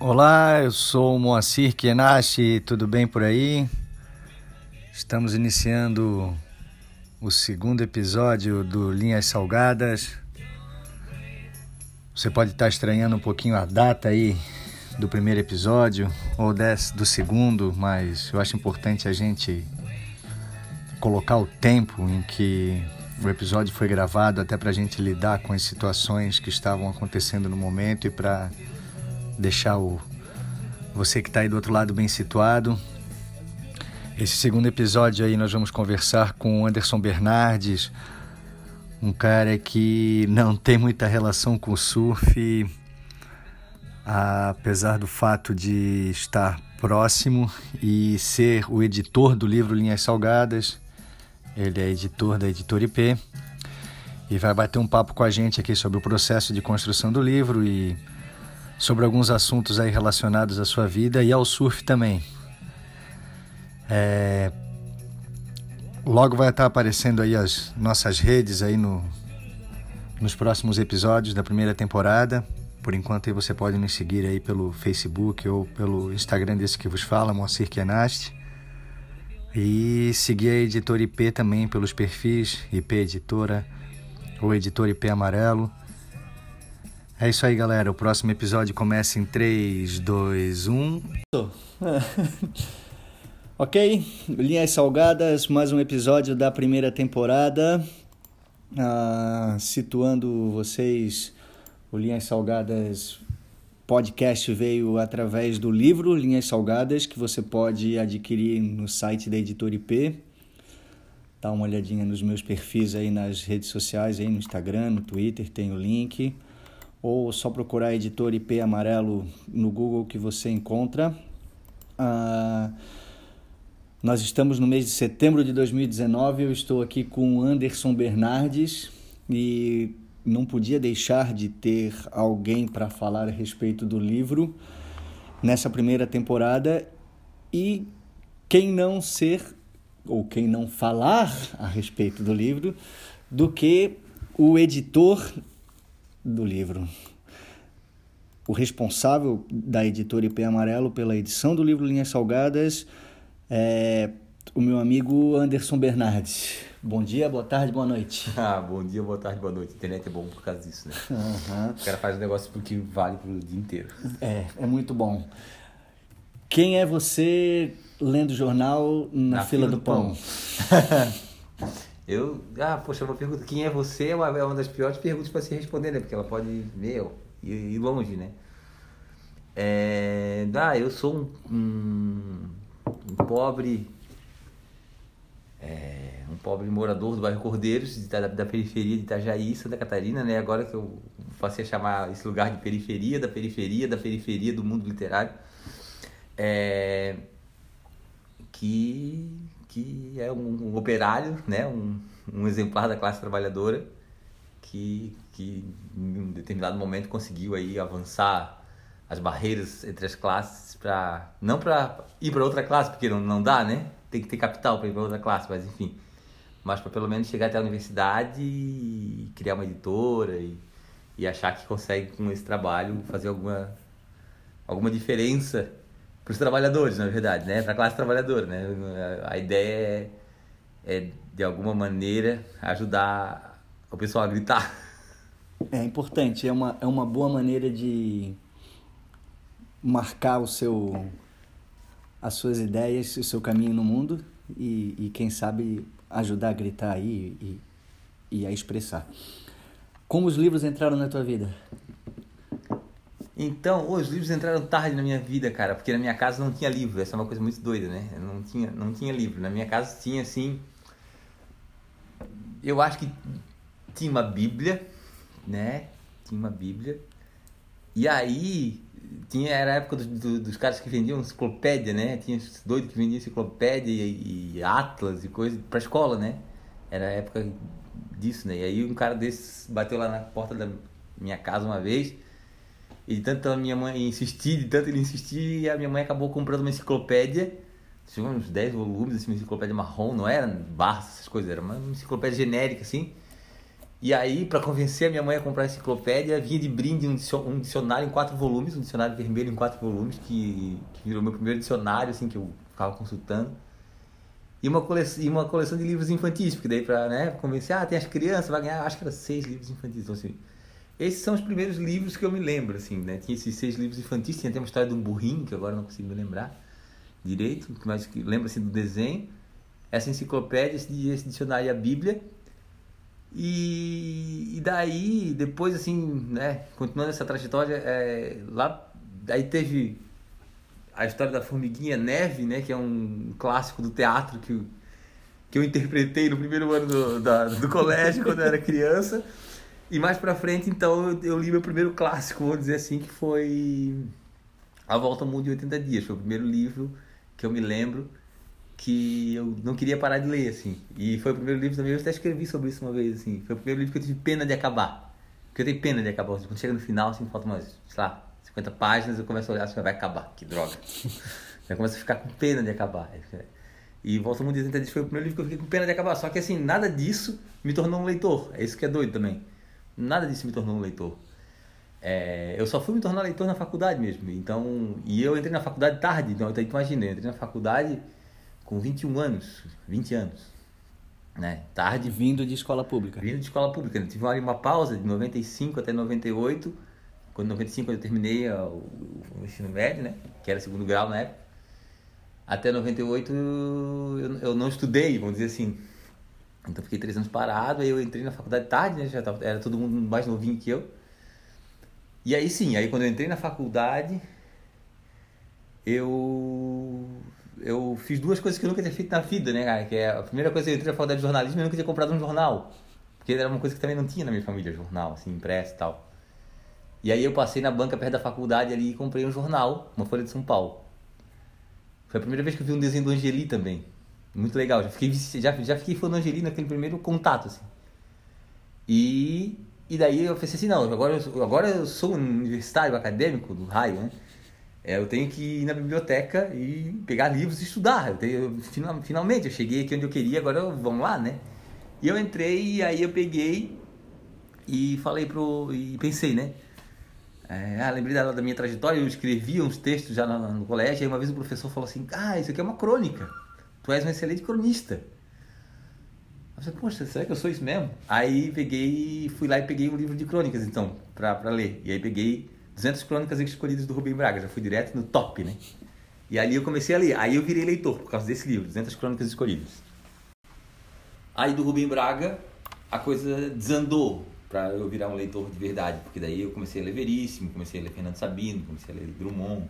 Olá, eu sou Moacir Kienashi, tudo bem por aí? Estamos iniciando o segundo episódio do Linhas Salgadas. Você pode estar estranhando um pouquinho a data aí do primeiro episódio ou desse, do segundo, mas eu acho importante a gente colocar o tempo em que o episódio foi gravado até para a gente lidar com as situações que estavam acontecendo no momento e para deixar o você que está aí do outro lado bem situado. Esse segundo episódio aí nós vamos conversar com o Anderson Bernardes, um cara que não tem muita relação com o surf, apesar do fato de estar próximo e ser o editor do livro Linhas Salgadas. Ele é editor da editora IP e vai bater um papo com a gente aqui sobre o processo de construção do livro e sobre alguns assuntos aí relacionados à sua vida e ao surf também. É... Logo vai estar aparecendo aí as nossas redes aí no, nos próximos episódios da primeira temporada. Por enquanto aí você pode nos seguir aí pelo Facebook ou pelo Instagram desse que vos fala, Moacir Kenast. E seguir a Editora IP também pelos perfis IP Editora ou Editor IP Amarelo. É isso aí, galera. O próximo episódio começa em 3, 2, 1. ok, Linhas Salgadas, mais um episódio da primeira temporada. Ah, situando vocês, o Linhas Salgadas podcast veio através do livro Linhas Salgadas, que você pode adquirir no site da Editora IP. Dá uma olhadinha nos meus perfis aí nas redes sociais, aí no Instagram, no Twitter, tem o link ou só procurar editor IP amarelo no Google que você encontra. Ah, nós estamos no mês de setembro de 2019. Eu estou aqui com Anderson Bernardes e não podia deixar de ter alguém para falar a respeito do livro nessa primeira temporada e quem não ser ou quem não falar a respeito do livro do que o editor do livro. O responsável da editora IP Amarelo pela edição do livro Linhas Salgadas é o meu amigo Anderson Bernardes. Bom dia, boa tarde, boa noite. Ah, bom dia, boa tarde, boa noite. A internet é bom por causa disso, né? Uhum. O cara faz um negócio porque vale pro dia inteiro. É, é muito bom. Quem é você lendo jornal na, na fila, fila, do, do pão? pão. Eu, ah, poxa, uma pergunta, quem é você é uma, é uma das piores perguntas para se responder, né? Porque ela pode, meu, ir, ir longe, né? É, ah, eu sou um, um, um pobre, é, um pobre morador do bairro Cordeiros, da, da periferia de Itajaí, Santa Catarina, né? Agora que eu passei a chamar esse lugar de periferia, da periferia, da periferia do mundo literário. É, que que é um, um operário, né? um, um exemplar da classe trabalhadora que, que em um determinado momento conseguiu aí avançar as barreiras entre as classes para não para ir para outra classe porque não, não dá né tem que ter capital para ir para outra classe mas enfim mas para pelo menos chegar até a universidade e criar uma editora e, e achar que consegue com esse trabalho fazer alguma alguma diferença para os trabalhadores, na verdade, né? Para a classe trabalhadora, né? A ideia é, é, de alguma maneira, ajudar o pessoal a gritar. É importante, é uma, é uma boa maneira de marcar o seu, as suas ideias, o seu caminho no mundo e, e quem sabe ajudar a gritar aí e, e a expressar. Como os livros entraram na tua vida? Então, os livros entraram tarde na minha vida, cara, porque na minha casa não tinha livro. Essa é uma coisa muito doida, né? Não tinha, não tinha livro. Na minha casa tinha, assim. Eu acho que tinha uma Bíblia, né? Tinha uma Bíblia. E aí, tinha, era a época do, do, dos caras que vendiam enciclopédia, né? Tinha doidos que vendiam enciclopédia e, e atlas e coisa pra escola, né? Era a época disso, né? E aí um cara desses bateu lá na porta da minha casa uma vez e de tanto a minha mãe insistir, de tanto ele insistir, a minha mãe acabou comprando uma enciclopédia. Tinha uns 10 volumes, assim, uma enciclopédia marrom, não era barras, essas coisas, era uma enciclopédia genérica, assim. E aí, para convencer a minha mãe a comprar a enciclopédia, vinha de brinde um dicionário em quatro volumes, um dicionário vermelho em quatro volumes, que, que virou meu primeiro dicionário, assim, que eu ficava consultando. E uma coleção, e uma coleção de livros infantis, porque daí para né, convencer, ah, tem as crianças, vai ganhar, acho que era seis livros infantis. Então, assim, esses são os primeiros livros que eu me lembro, assim, né? Tinha esses seis livros infantis, tinha até uma história de um burrinho, que agora não consigo me lembrar direito, mas lembro assim do desenho. Essa enciclopédia, esse, esse dicionário e a Bíblia. E, e daí, depois, assim, né, continuando essa trajetória, é, lá, aí teve a história da formiguinha Neve, né, que é um clássico do teatro que, que eu interpretei no primeiro ano do, da, do colégio, quando eu era criança. E mais pra frente, então, eu, eu, li meu primeiro clássico, vamos dizer assim, que foi A Volta ao Mundo em 80 Dias. Foi o primeiro livro que eu me lembro que eu não queria parar de ler, assim. E foi o primeiro livro também, eu até escrevi sobre isso uma vez, assim. Foi o primeiro livro que eu tive pena de acabar. Porque eu tenho pena de acabar. Quando chega no final, assim, falta umas, sei lá, 50 páginas, eu começo a olhar assim, vai acabar, que droga. eu começo a ficar com pena de acabar. E Volta ao Mundo de foi o primeiro livro que eu fiquei com pena de acabar. Só que, assim, nada disso me tornou um leitor. É isso que é doido também. Nada disso me tornou um leitor. É, eu só fui me tornar leitor na faculdade mesmo. Então, e eu entrei na faculdade tarde. Então, imagina, eu entrei na faculdade com 21 anos, 20 anos. Né? Tarde. Vindo de escola pública. Vindo de escola pública. Tive uma, uma pausa de 95 até 98. Quando em 95 eu terminei o, o, ensino médio, né? Que era segundo grau na época. Até 98 eu, eu não estudei, vamos dizer assim. Então fiquei três anos parado, aí eu entrei na faculdade tarde, né? Já tava, era todo mundo mais novinho que eu. E aí sim, aí quando eu entrei na faculdade, eu eu fiz duas coisas que eu nunca tinha feito na vida, né, cara? Que é a primeira coisa que eu entrei na faculdade de jornalismo, eu nunca tinha comprado um jornal. Porque era uma coisa que também não tinha na minha família, jornal, assim, impresso e tal. E aí eu passei na banca perto da faculdade ali e comprei um jornal, uma Folha de São Paulo. Foi a primeira vez que eu vi um desenho do Angeli também. Muito legal, já fiquei, já, já fiquei fã do Angeli naquele primeiro contato, assim. E, e daí eu pensei assim, não, agora eu, agora eu sou um universitário acadêmico do raio, né? É, eu tenho que ir na biblioteca e pegar livros e estudar. Eu tenho, final, finalmente, eu cheguei aqui onde eu queria, agora eu, vamos lá, né? E eu entrei e aí eu peguei e falei pro. e pensei, né? É, ah, lembrei da, da, minha trajetória, eu escrevia uns textos já no, no colégio, aí uma vez o professor falou assim: Ah, isso aqui é uma crônica. Tu és um excelente cronista. Eu falei, poxa, será que eu sou isso mesmo? Aí peguei, fui lá e peguei um livro de crônicas, então, pra, pra ler. E aí peguei 200 crônicas escolhidas do Rubem Braga, já fui direto no top, né? E ali eu comecei a ler. Aí eu virei leitor por causa desse livro, 200 crônicas escolhidas. Aí do Rubem Braga a coisa desandou para eu virar um leitor de verdade, porque daí eu comecei a ler Veríssimo, comecei a ler Fernando Sabino, comecei a ler Drummond.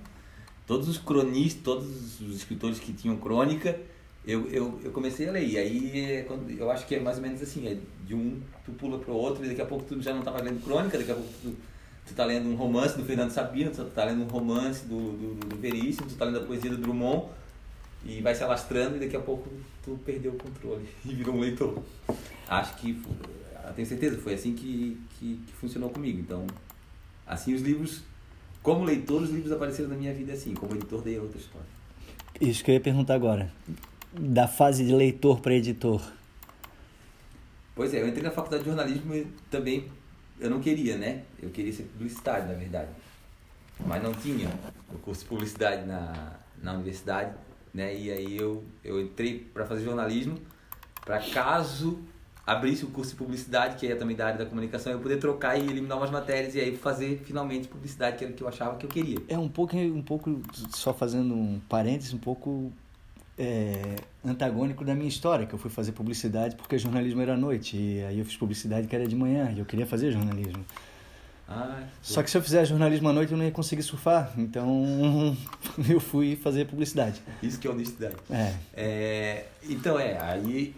Todos os cronistas, todos os escritores que tinham crônica, eu, eu, eu comecei a ler. E aí eu acho que é mais ou menos assim, é de um tu pula para o outro e daqui a pouco tu já não estava lendo crônica, daqui a pouco tu tu tá lendo um romance do Fernando Sabino, tu tá lendo um romance do, do, do Veríssimo, tu tá lendo a poesia do Drummond e vai se alastrando e daqui a pouco tu perdeu o controle e virou um leitor. Acho que, tenho certeza, foi assim que, que, que, funcionou comigo. Então, assim os livros, como leitor, os livros apareceram na minha vida assim, como editor daí é outra história. Isso que eu ia perguntar agora, da fase de leitor para editor. Pois é, eu entrei na faculdade de jornalismo também eu não queria, né? Eu queria ser publicitário, na verdade. Mas não tinha o curso de publicidade na, na universidade, né? E aí eu, eu entrei para fazer jornalismo, para caso abrisse o curso de publicidade, que é também da área da comunicação, eu poder trocar e eliminar umas matérias e aí fazer finalmente publicidade, que era o que eu achava que eu queria. É um pouco, um pouco só fazendo um parênteses, um pouco é, antagônico da minha história, que eu fui fazer publicidade porque jornalismo era à noite, e aí eu fiz publicidade que era de manhã, e eu queria fazer jornalismo. Ah, Só que se eu fizer jornalismo à noite eu não ia conseguir surfar, então eu fui fazer publicidade. Isso que é honestidade. É. é então é, aí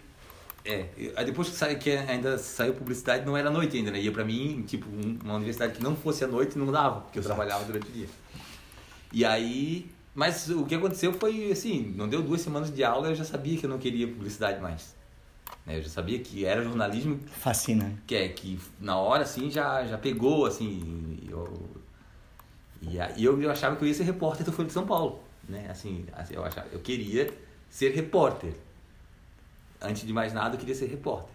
é, aí depois que, sai, que ainda saiu publicidade, não era noite ainda, né? Ia pra mim, tipo, uma universidade que não fosse à noite não dava, porque eu Exato. trabalhava durante o dia. E aí mas o que aconteceu foi assim, não deu duas semanas de aula, eu já sabia que eu não queria publicidade mais. Né, eu já sabia que era jornalismo. Fascina. Que é, que na hora assim já, já pegou, assim. Eu, e aí eu, eu achava que eu ia ser repórter do Folha de São Paulo. Né? Assim, assim, eu, achava, eu queria ser repórter. Antes de mais nada, eu queria ser repórter.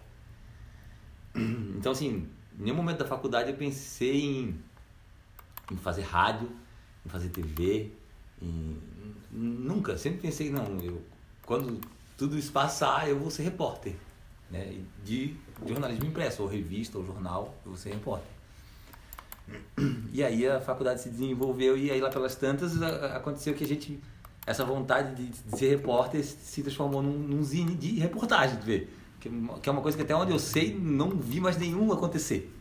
Então, assim, em nenhum momento da faculdade eu pensei em, em fazer rádio, em fazer TV, em, nunca. Sempre pensei, não, eu, quando tudo isso passar, eu vou ser repórter. Né? De jornalismo impresso, ou revista, ou jornal, eu vou ser repórter. E aí a faculdade se desenvolveu e aí lá pelas tantas aconteceu que a gente essa vontade de, de ser repórter se transformou num, num zine de reportagem, ver que, que é uma coisa que até onde eu sei não vi mais nenhum acontecer.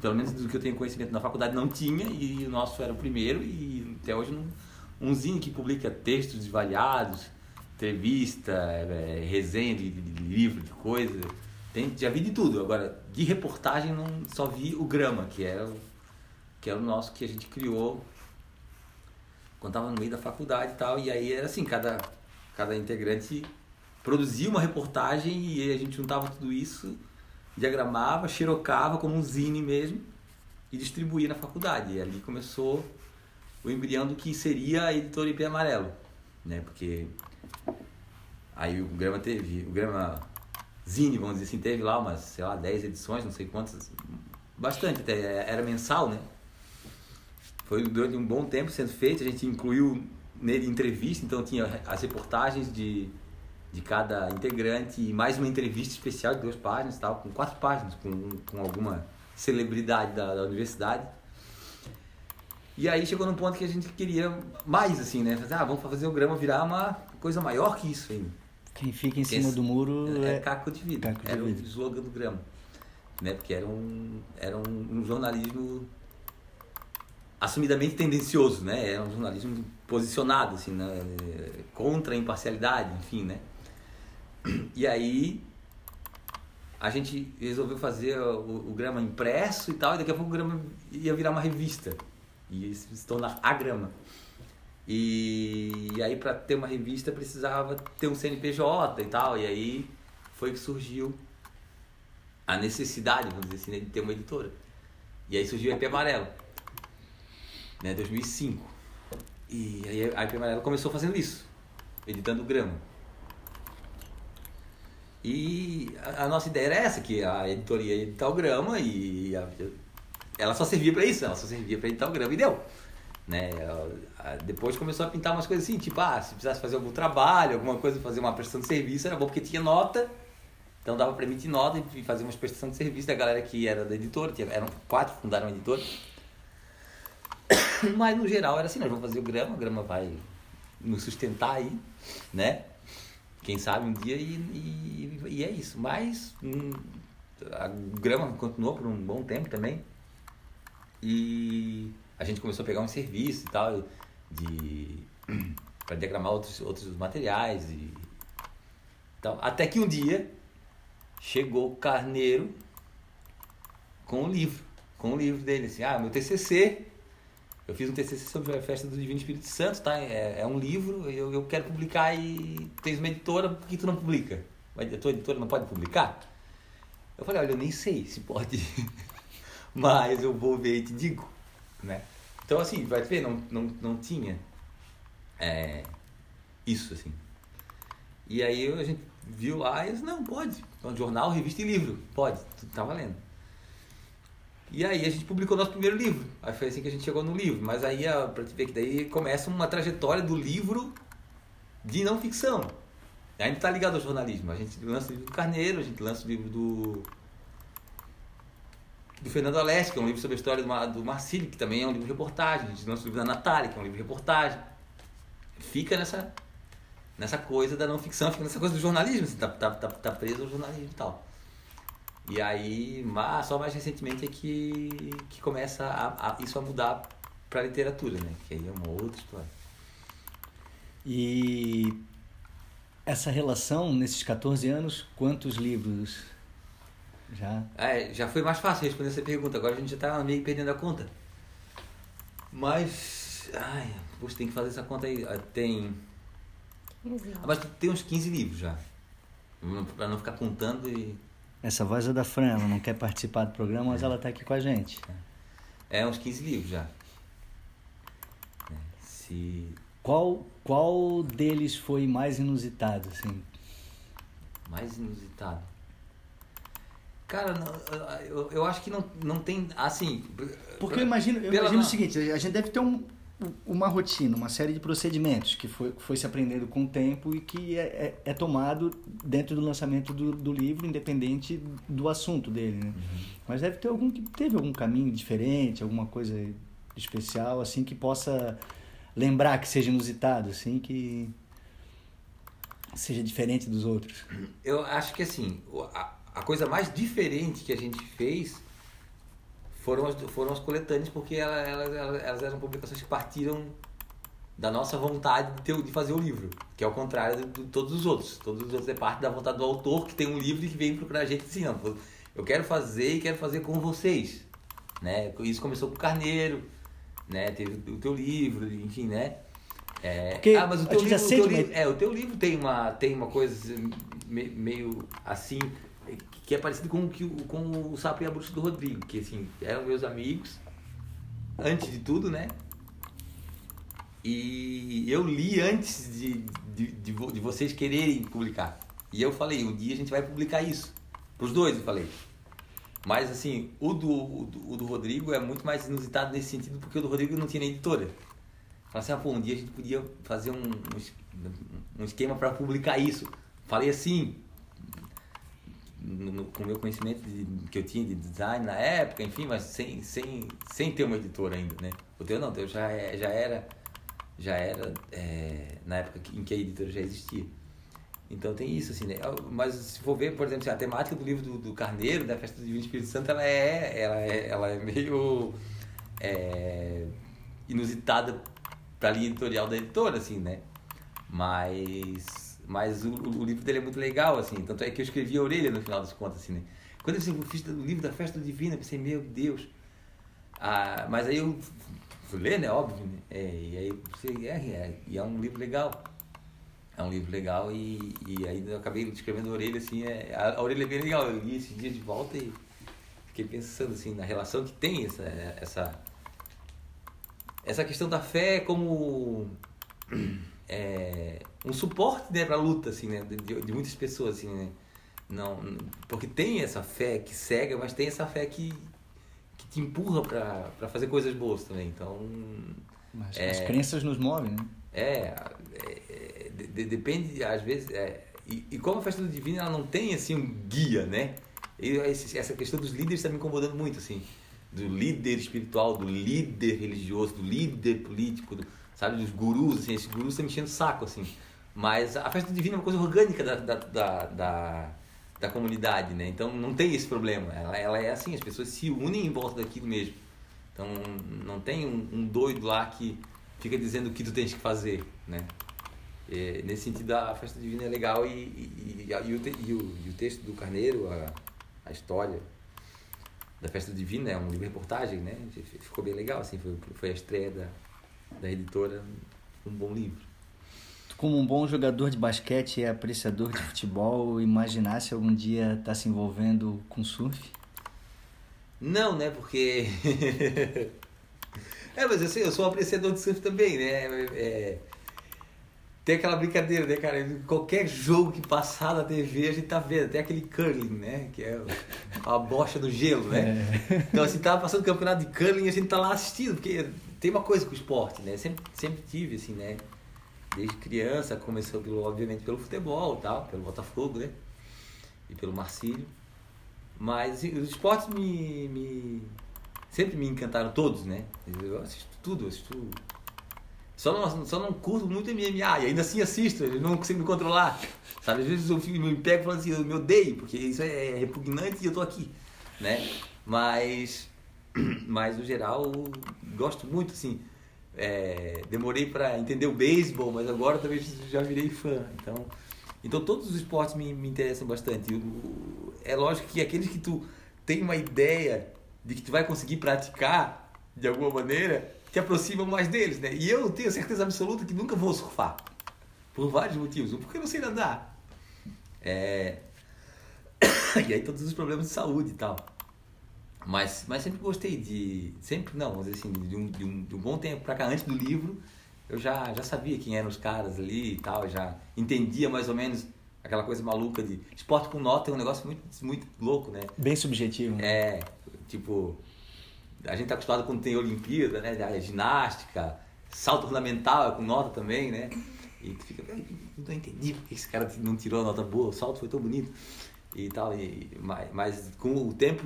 Pelo menos do que eu tenho conhecimento na faculdade não tinha e o nosso era o primeiro e até hoje não, um zine que publica textos variados, entrevista, é, resenha de, de, livro, de coisa. Tem, já vi de tudo. Agora, de reportagem não só vi o Grama, que era o, que era o nosso que a gente criou quando estava no meio da faculdade e tal. E aí era assim, cada, cada integrante produzia uma reportagem e a gente juntava tudo isso, diagramava, xerocava como um zine mesmo e distribuía na faculdade. E ali começou o embrião do que seria a editora IP Amarelo, né? Porque aí o Grama teve, o Grama Zine, vamos dizer assim, teve lá umas, sei lá, 10 edições, não sei quantas, bastante até, era mensal, né? Foi durante um bom tempo sendo feito, a gente incluiu nele entrevista, então tinha as reportagens de, de cada integrante e mais uma entrevista especial de duas páginas, tal, com quatro páginas, com, com alguma celebridade da, da universidade. E aí chegou num ponto que a gente queria mais, assim, né? Fazer, ah, vamos fazer o grama virar uma coisa maior que isso ainda. Quem fica em cima do muro é, é caco de vida. Caco de era vida. o slogan do grama. Né? Porque era um, era um, um jornalismo assumidamente tendencioso, né? Era um jornalismo posicionado, assim, né? contra a imparcialidade, enfim, né? E aí a gente resolveu fazer o, o, grama impresso e tal, e daqui a pouco o grama ia virar uma revista. E se tornar a grama. E, e aí para ter uma revista precisava ter um CNPJ e tal, e aí foi que surgiu a necessidade, vamos dizer assim, né, de ter uma editora. E aí surgiu a IP Amarelo, né, 2005. E aí a IP Amarelo começou fazendo isso, editando grama. E a, a, nossa ideia era essa, que a editoria ia editar o grama e a, ela só servia para isso, ela só servia para editar o grama e deu. Né? Depois começou a pintar umas coisas assim, tipo, ah, se precisasse fazer algum trabalho, alguma coisa, fazer uma prestação de serviço, era bom porque tinha nota, então dava para emitir nota e fazer uma prestação de serviço da galera que era da editora, tinha, eram quatro que fundaram a editora. Mas no geral era assim, nós vamos fazer o grama, o grama vai nos sustentar aí, né? Quem sabe um dia e, e, e é isso. Mas hum, a grama continuou por um bom tempo também. E a gente começou a pegar um serviço e tal, de para diagramar outros, outros materiais e tal. Até que um dia chegou o Carneiro com o livro, com o livro dele, assim, ah, meu TCC, eu fiz um TCC sobre a festa do Divino Espírito Santo, tá? É, é um livro, eu, eu quero publicar e tens uma editora, por que tu não publica? A tua editora não pode publicar? Eu falei, olha, eu nem sei se pode, mas eu vou ver e te digo né? Então, assim, vai ver, não, não, não tinha é, isso, assim. E aí a gente viu lá e disse, não, pode. Então, jornal, revista e livro, pode, tá valendo. E aí a gente publicou nosso primeiro livro. Aí foi assim que a gente chegou no livro. Mas aí, pra te ver que daí começa uma trajetória do livro de não ficção. Ainda tá ligado ao jornalismo. A gente lança o livro do Carneiro, a gente lança o livro do do Fernando Aleste, que é um livro sobre a história do, do Marcílio, que também é um livro de reportagem. A gente lança o livro da Natália, que é um livro de reportagem. Fica nessa, nessa coisa da não ficção, fica nessa coisa do jornalismo, assim, tá, tá, tá, tá preso ao jornalismo e tal. E aí, mas só mais recentemente é que, que começa a, a, isso a mudar para a literatura, né? Que aí é uma outra história. E essa relação, nesses 14 anos, quantos livros já. É, já foi mais fácil responder essa pergunta. Agora a gente já tá meio perdendo a conta. Mas. Ai, você tem que fazer essa conta aí. Ah, tem. 15. Ah, mas tem uns 15 livros já. Pra não ficar contando e. Essa voz é da Fran, ela não quer participar do programa, mas é. ela tá aqui com a gente. É, uns 15 livros já. É, se... Qual, qual deles foi mais inusitado, assim? Mais inusitado? Cara, não, eu, eu acho que não, não tem, assim... Porque eu imagino, eu imagino o seguinte, a gente deve ter um, uma rotina, uma série de procedimentos que foi, foi se aprendendo com o tempo e que é, é, é tomado dentro do lançamento do, do, livro, independente do assunto dele, né? Uhum. Mas deve ter algum que teve algum caminho diferente, alguma coisa especial, assim, que possa lembrar que seja inusitado, assim, que seja diferente dos outros. Eu acho que, assim, a, a coisa mais diferente que a gente fez foram as, foram as coletâneas, porque elas, elas, elas eram publicações que partiram da nossa vontade de, ter, de fazer o livro, que é o contrário de, de, todos os outros. Todos os outros é parte da vontade do autor que tem um livro e que vem procurar a gente assim, não, eu quero fazer e quero fazer com vocês. Né? Isso começou com o Carneiro, né? teve o teu livro, enfim, né? É, Porque ah, mas o teu, livro, o teu livro, é, o teu livro tem uma, tem uma coisa meio assim, que é parecido com, o, com o Sapo e a Bruxa do Rodrigo, que assim, eram meus amigos, antes de tudo, né? E eu li antes de, de, de, de vocês quererem publicar. E eu falei, um dia a gente vai publicar isso. Pros dois eu falei. Mas assim, o do, o do, o do Rodrigo é muito mais inusitado nesse sentido, porque o do Rodrigo não tinha editora. Falei assim, ah, pô, um dia a gente podia fazer um, um esquema para publicar isso. Falei assim, no, com o meu conhecimento de, que eu tinha de design na época, enfim, mas sem, sem, sem ter uma editora ainda, né? O teu não, o teu já, é, já era, já era é, na época em que a editora já existia. Então tem isso, assim, né? Mas se for ver, por exemplo, assim, a temática do livro do, do Carneiro, da Festa do Divino Espírito Santo, ela é, ela é, ela é meio é, inusitada para a linha editorial da editora, assim, né? Mas mas o, o, livro dele é muito legal, assim. Tanto é que eu escrevi a orelha no final das contas, assim, né? Quando eu fiz o livro da Festa Divina, pensei, meu Deus. Ah, mas aí eu fui ler, né? Óbvio, né? É, e aí você, é, é, e é um livro legal. É um livro legal e, e aí eu acabei escrevendo a orelha, assim. É, a, a orelha é bem legal. Eu li esses dias de volta e fiquei pensando, assim, na relação que tem essa, essa, essa questão da fé como é, um suporte né, para a luta assim, né, de, de, muitas pessoas. Assim, né? não, porque tem essa fé que cega, mas tem essa fé que, que te empurra para fazer coisas boas também. Então, mas é, as crenças nos movem, né? É, é de, depende, às vezes. É, e, e, como a festa do divino ela não tem assim um guia, né? E essa questão dos líderes está me incomodando muito, assim. Do líder espiritual, do líder religioso, do líder político, do, sabe? Dos gurus, assim, esses gurus estão me enchendo o saco, assim. Mas a festa divina é uma coisa orgânica da, da, da, da, da comunidade, né? Então não tem esse problema. Ela, ela é assim, as pessoas se unem em volta daquilo mesmo. Então não tem um, um doido lá que fica dizendo o que tu tens que fazer, né? Nesse sentido, a festa divina é legal e, e, e, e, o, e, o, o texto do Carneiro, a, a história da festa divina, é um livro reportagem, né? Ficou bem legal, assim, foi, foi a estreia da, da editora, um bom livro. Como um bom jogador de basquete e apreciador de futebol, imaginasse algum dia estar tá se envolvendo com surf? Não, né? Porque. é, mas eu, sei, eu sou um apreciador de surf também, né? É... Tem aquela brincadeira, né, cara? Qualquer jogo que passar na TV a gente tá vendo. Tem aquele curling, né? Que é a bocha do gelo, né? É. Então, assim, tava passando o campeonato de curling e a gente tá lá assistindo, porque tem uma coisa com o esporte, né? Sempre, sempre tive, assim, né? Desde criança, começou, pelo, obviamente, pelo futebol e tal, pelo Botafogo, né? E pelo Marcílio. Mas os esportes me, me, sempre me encantaram todos, né? Eu assisto tudo, assisto só não, só não curto muito MMA e ainda assim assisto, eu não consigo me controlar. Sabe? Às vezes eu me pego falando assim, eu me odeio, porque isso é repugnante e eu tô aqui, né? Mas, mas no geral, gosto muito, assim. É, demorei para entender o beisebol, mas agora também já virei fã. Então, então todos os esportes me, me interessam bastante. é lógico que aqueles que tu tem uma ideia de que tu vai conseguir praticar de alguma maneira, te aproximam mais deles, né? E eu tenho certeza absoluta que nunca vou surfar. Por vários motivos. Um, porque eu não sei nadar. É... e aí todos os problemas de saúde e tal. Mas, mas sempre gostei de... Sempre, não, vamos dizer assim, de um, de um, de um bom tempo pra cá, antes do livro, eu já, já sabia quem eram os caras ali e tal, já entendia mais ou menos aquela coisa maluca de esporte com nota é um negócio muito, muito louco, né? Bem subjetivo. Né? É, tipo, a gente tá acostumado quando tem Olimpíada, né? A ginástica, salto ornamental é com nota também, né? E tu fica, não entendi porque esse cara não tirou a nota boa, o salto foi tão bonito e tal. E, mas, mas com o tempo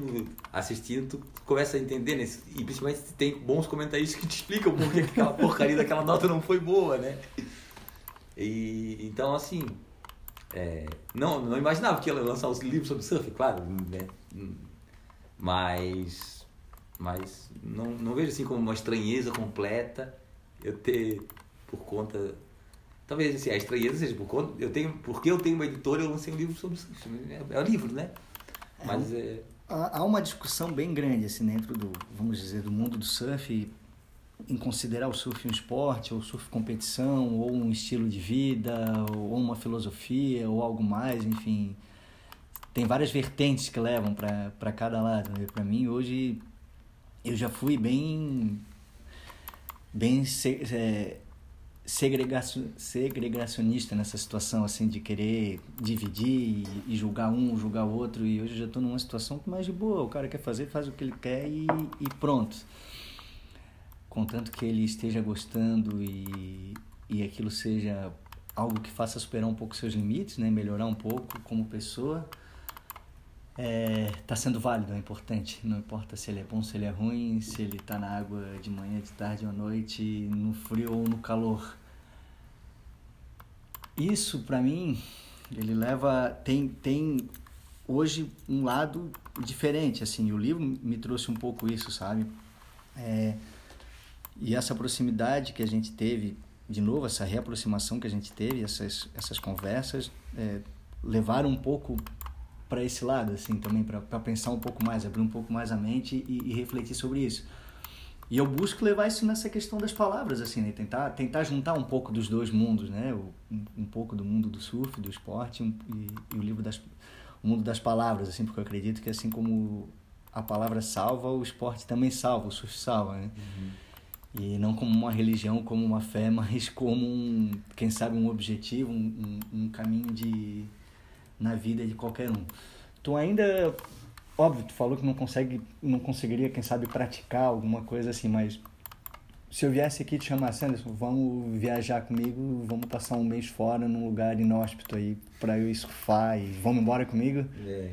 assistindo, tu começa a entender, né? E principalmente tem bons comentaristas que te explicam por que aquela porcaria daquela nota não foi boa, né? E, então, assim, é, não, não imaginava que ia lançar os livros sobre surf, claro, né? Mas, mas não, não vejo assim como uma estranheza completa eu ter, por conta talvez assim, a estranheza seja por conta eu tenho porque eu tenho uma editora eu lancei um livro sobre surf é, é um livro né mas é, há uma discussão bem grande assim dentro do vamos dizer do mundo do surf em considerar o surf um esporte, ou surf competição, ou um estilo de vida, ou uma filosofia, ou algo mais, enfim. Tem várias vertentes que levam para cada lado. Né? Para mim, hoje, eu já fui bem. bem é, segregacionista nessa situação, assim, de querer dividir e, julgar um, julgar o outro. E hoje eu já estou numa situação mais de boa. O cara quer fazer, faz o que ele quer e, e pronto contanto que ele esteja gostando e, e aquilo seja algo que faça superar um pouco seus limites, né? melhorar um pouco como pessoa, está é, tá sendo válido, é importante. Não importa se ele é bom, se ele é ruim, se ele está na água de manhã, de tarde ou à noite, no frio ou no calor. Isso, para mim, ele leva tem tem hoje um lado diferente assim. O livro me trouxe um pouco isso, sabe? É, e essa proximidade que a gente teve, de novo, essa reaproximação que a gente teve, essas, essas conversas, é, levaram um pouco para esse lado, assim, também, para pensar um pouco mais, abrir um pouco mais a mente e, e, refletir sobre isso. E eu busco levar isso nessa questão das palavras, assim, né? Tentar, tentar juntar um pouco dos dois mundos, né? Um, um pouco do mundo do surf, do esporte um, e, e, o livro das... o mundo das palavras, assim, porque eu acredito que assim como a palavra salva, o esporte também salva, o surf salva, né? Uhum. E não como uma religião, como uma fé, mas como, um, quem sabe, um objetivo, um, um, um caminho de na vida de qualquer um. Tu ainda, óbvio, tu falou que não consegue, não conseguiria, quem sabe, praticar alguma coisa assim, mas se eu viesse aqui te chamar, Sanderson, vamos viajar comigo, vamos passar um mês fora num lugar inóspito aí para eu surfar e vamos embora comigo? É.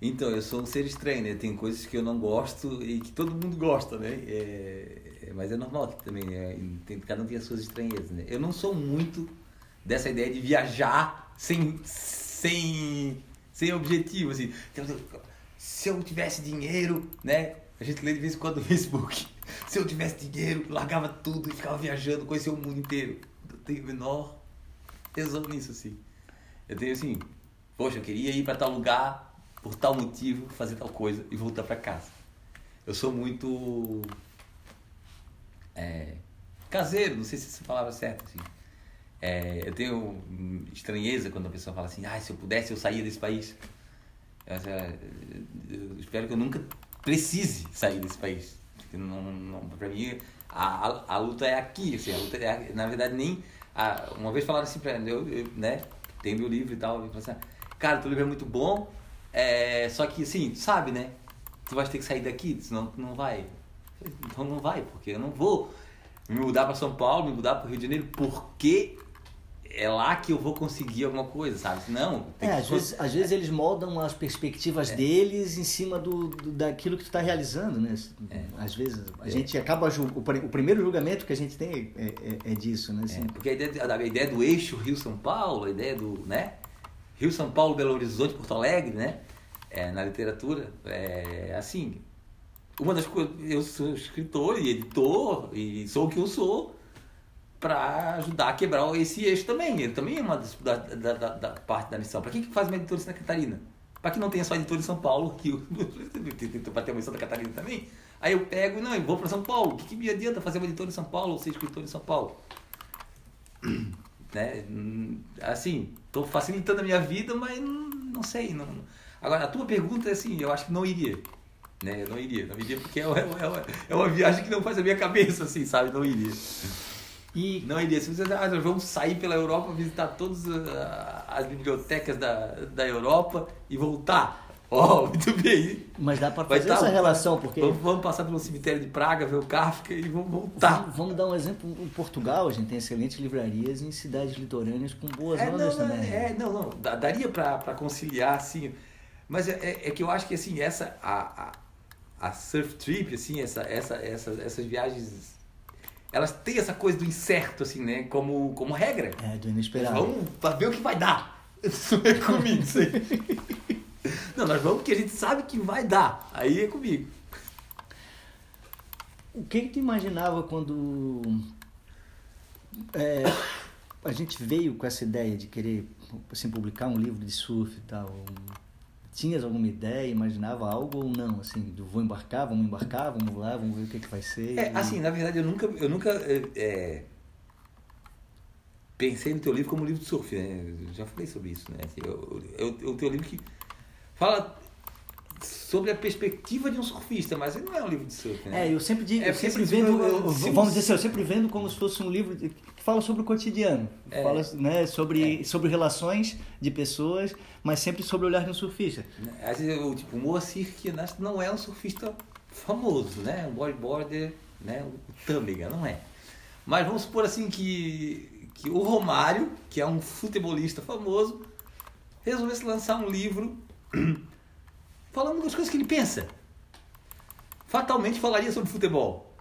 Então, eu sou um ser estranho, né? Tem coisas que eu não gosto e que todo mundo gosta, né? É, é, mas é normal que também, é, tem, cada um tem as suas estranhezas, né? Eu não sou muito dessa ideia de viajar sem, sem, sem objetivo, assim. Se eu tivesse dinheiro, né? A gente lê de vez em quando no Facebook. Se eu tivesse dinheiro, largava tudo e ficava viajando, conhecia o mundo inteiro. Eu tenho menor tesão nisso, assim. Eu tenho assim, poxa, eu queria ir para tal lugar, por tal motivo, fazer tal coisa e voltar para casa. Eu sou muito é, caseiro, não sei se essa palavra é certa. Assim. É, eu tenho estranheza quando a pessoa fala assim, ah, se eu pudesse eu saía desse país. Eu, eu espero que eu nunca precise sair desse país. Não, não, pra mim, a, a, a, luta é aqui. Assim, a luta é, na verdade, nem... A, uma vez falaram assim pra mim, eu, eu, né, tem meu livro e tal, eu assim, cara, teu livro é muito bom, é, só que, assim, sabe, né? Tu vai ter que sair daqui, senão tu não vai. Então não vai, porque eu não vou me mudar para São Paulo, me mudar para Rio de Janeiro, porque é lá que eu vou conseguir alguma coisa, sabe? Não. é, às, vezes, às vezes eles moldam as perspectivas é. deles em cima do, do, daquilo que tu está realizando, né? É. Às vezes a é. gente acaba o, o primeiro julgamento que a gente tem é, é, é disso, né? Assim, porque a ideia, a ideia do eixo Rio São Paulo, a ideia do, né? Rio, São Paulo, Belo Horizonte, Porto Alegre, né? É, na literatura, é assim. Uma das coisas, eu sou escritor e editor e sou o que eu sou para ajudar a quebrar esse eixo também. Ele também é uma da, da, da, da parte da missão. Para quem que faz uma editora em Santa Catarina? Para que não tenha só editor em São Paulo, que para ter uma em Santa Catarina também. Aí eu pego e não, eu vou para São Paulo. O que, que me adianta fazer uma editora em São Paulo ou ser escritor em São Paulo? né? Assim, estou facilitando a minha vida, mas não, não sei. Não... Agora, a tua pergunta é assim, eu acho que não iria. Né? Eu não iria, não iria porque é, é, é, é uma viagem que não faz a minha cabeça, assim, sabe? Não iria. E... Não iria. Se você ah, nós vamos sair pela Europa, visitar todas ah, as bibliotecas da, da Europa e voltar. Ó, oh, muito bem. Mas dá para fazer tá, essa relação, porque... Vamos, vamos, passar pelo cemitério de Praga, ver o Kafka e vamos voltar. Vamos, vamos dar um exemplo. Em Portugal, a gente tem excelentes livrarias em cidades litorâneas com boas é, notas também. É, não, não. Daria para conciliar, assim. Mas é, é, é, que eu acho que, assim, essa... A, a, a surf trip, assim, essa, essa, essa, essas viagens elas têm essa coisa do incerto, assim, né? Como, como regra. É, do inesperado. Vamos ver o que vai dar. Isso é comigo, isso aí. Não, nós vamos porque a gente sabe que vai dar. Aí é comigo. O que, que tu imaginava quando é, a gente veio com essa ideia de querer assim, publicar um livro de surf e tal? Tinhas alguma ideia, imaginava algo ou não? Assim, do vou embarcar, vamos embarcar, vamos lá, vamos ver o que, que vai ser? É, assim, na verdade, eu nunca, eu nunca é, é pensei no teu livro como livro de surf, né? Eu já falei sobre isso, né? Assim, eu, eu, eu, o teu livro que fala sobre a perspectiva de um surfista, mas ele não é um livro de surf, né? É, eu sempre digo, é, eu sempre vendo, vamos dizer assim, eu sempre vendo como se fosse um livro que fala sobre o cotidiano, é. fala né, sobre, é. sobre relações de pessoas, mas sempre sobre o olhar de um surfista. Às vezes, o tipo, o Moacir não é um surfista famoso, né? Um bodyboarder, né? O Tâmega, não é. Mas vamos supor assim que, que o Romário, que é um futebolista famoso, resolvesse lançar um livro falando das coisas que ele pensa. Fatalmente falaria sobre futebol,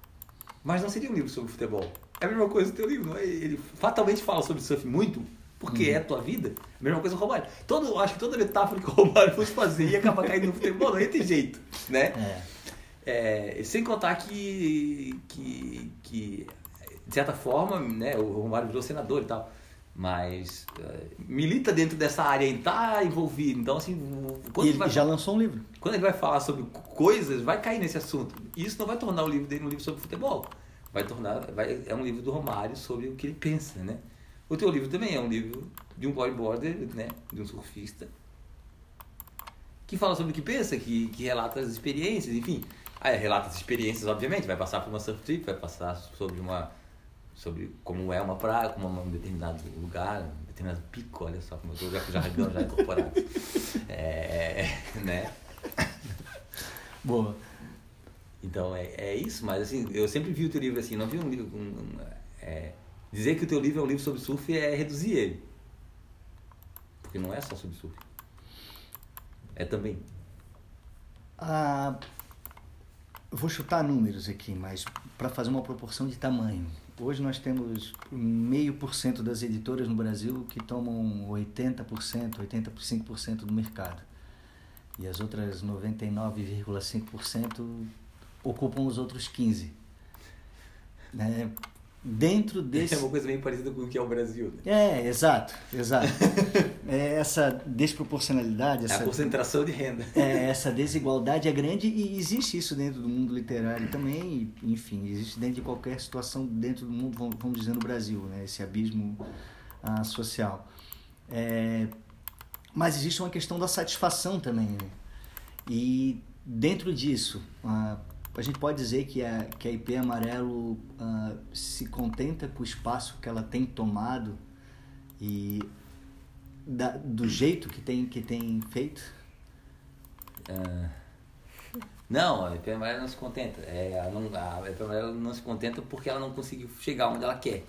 mas não seria um livro sobre futebol. É a mesma coisa do teu livro, é? ele fatalmente fala sobre surf muito, porque uhum. é a tua vida. A mesma coisa do Romário. Todo, acho que toda metáfora que o Romário fosse fazer ia acabar caindo no futebol, não ia ter jeito, né? É. É, sem contar que, que, que, de certa forma, né, o Romário virou senador e tal mas uh, milita dentro dessa área e está envolvido. Então, assim, quando e ele vai, já lançou um livro. Quando ele vai falar sobre coisas, vai cair nesse assunto. Isso não vai tornar o livro dele um livro sobre futebol. Vai tornar, vai, é um livro do Romário sobre o que ele pensa, né? O teu livro também é um livro de um bodyboarder, né? De um surfista que fala sobre o que pensa, que, que relata as experiências, enfim. Aí relata as experiências, obviamente, vai passar por uma surf trip, vai passar sobre uma sobre como é uma praia, como é um determinado lugar, um determinado pico, olha só como eu estou já com jargão já incorporado. É, né? Boa. Então é, é isso, mas assim, eu sempre vi o teu livro assim, não vi um livro. Um, é, dizer que o teu livro é um livro sobre surf é reduzir ele. Porque não é só sobre surf. É também. Ah, vou chutar números aqui, mas para fazer uma proporção de tamanho. Hoje nós temos meio por cento das editoras no Brasil que tomam 80%, 85% do mercado. E as outras 99,5% ocupam os outros 15%. Né? dentro desse. É uma coisa bem parecida com o que é o Brasil. Né? É, exato, exato. é essa desproporcionalidade. Essa, é a concentração de renda. É, essa desigualdade é grande e existe isso dentro do mundo literário também, e, enfim, existe dentro de qualquer situação dentro do mundo, vamos dizer, no Brasil, né? esse abismo ah, social. É, mas existe uma questão da satisfação também. Né? E dentro disso, ah, a gente pode dizer que a, que a IP Amarelo uh, se contenta com o espaço que ela tem tomado e da, do jeito que tem, que tem feito? Uh, não, a IP Amarelo não se contenta. É, não, a IP Amarelo não se contenta porque ela não conseguiu chegar onde ela quer.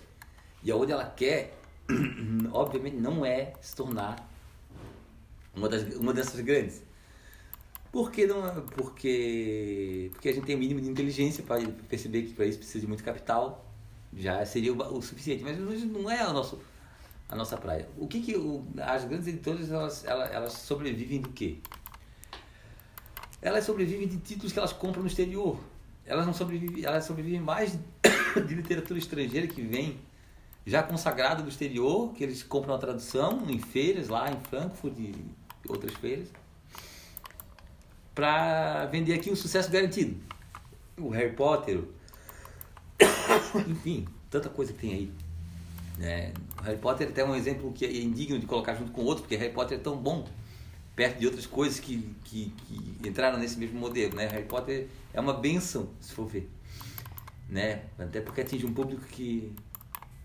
E aonde ela quer, obviamente, não é se tornar uma, das, uma dessas grandes porque, não, porque, porque a gente tem o mínimo de inteligência para perceber que para isso precisa de muito capital. Já seria o, o suficiente. Mas não é a, nosso, a nossa praia. O que, que o, as grandes editoras elas, elas, elas sobrevivem do quê? Elas sobrevivem de títulos que elas compram no exterior. Elas não sobrevivem, elas sobrevivem mais de literatura estrangeira que vem já consagrada do exterior, que eles compram a tradução em feiras lá em Frankfurt e outras feiras para vender aqui um sucesso garantido. O Harry Potter, enfim, tanta coisa que tem aí. Né? O Harry Potter é até um exemplo que é indigno de colocar junto com outro, porque Harry Potter é tão bom perto de outras coisas que, que, que entraram nesse mesmo modelo. Né? Harry Potter é uma benção, se for ver. Né? Até porque atinge um público que,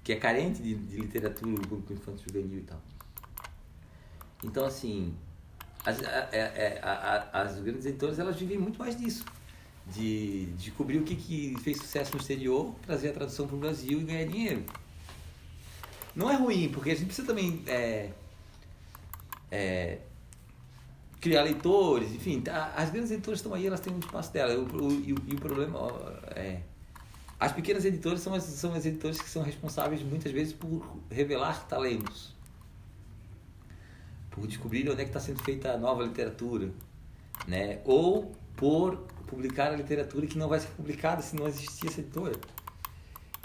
que é carente de, de literatura, o público infantil juvenil e tal. Então, assim, as, a, a, as grandes editoras elas vivem muito mais disso. De, de descobrir o que, que fez sucesso no exterior, trazer a tradução para o Brasil e ganhar dinheiro. Não é ruim, porque a gente precisa também é, é, criar leitores, enfim, tá, as grandes editoras estão aí, elas têm um espaço dela. O, o, e, o, e o problema é. As pequenas editoras são as, são as editoras que são responsáveis muitas vezes por revelar talentos por descobrir onde é que está sendo feita a nova literatura, né? Ou por publicar a literatura que não vai ser publicada se não existir essa editora.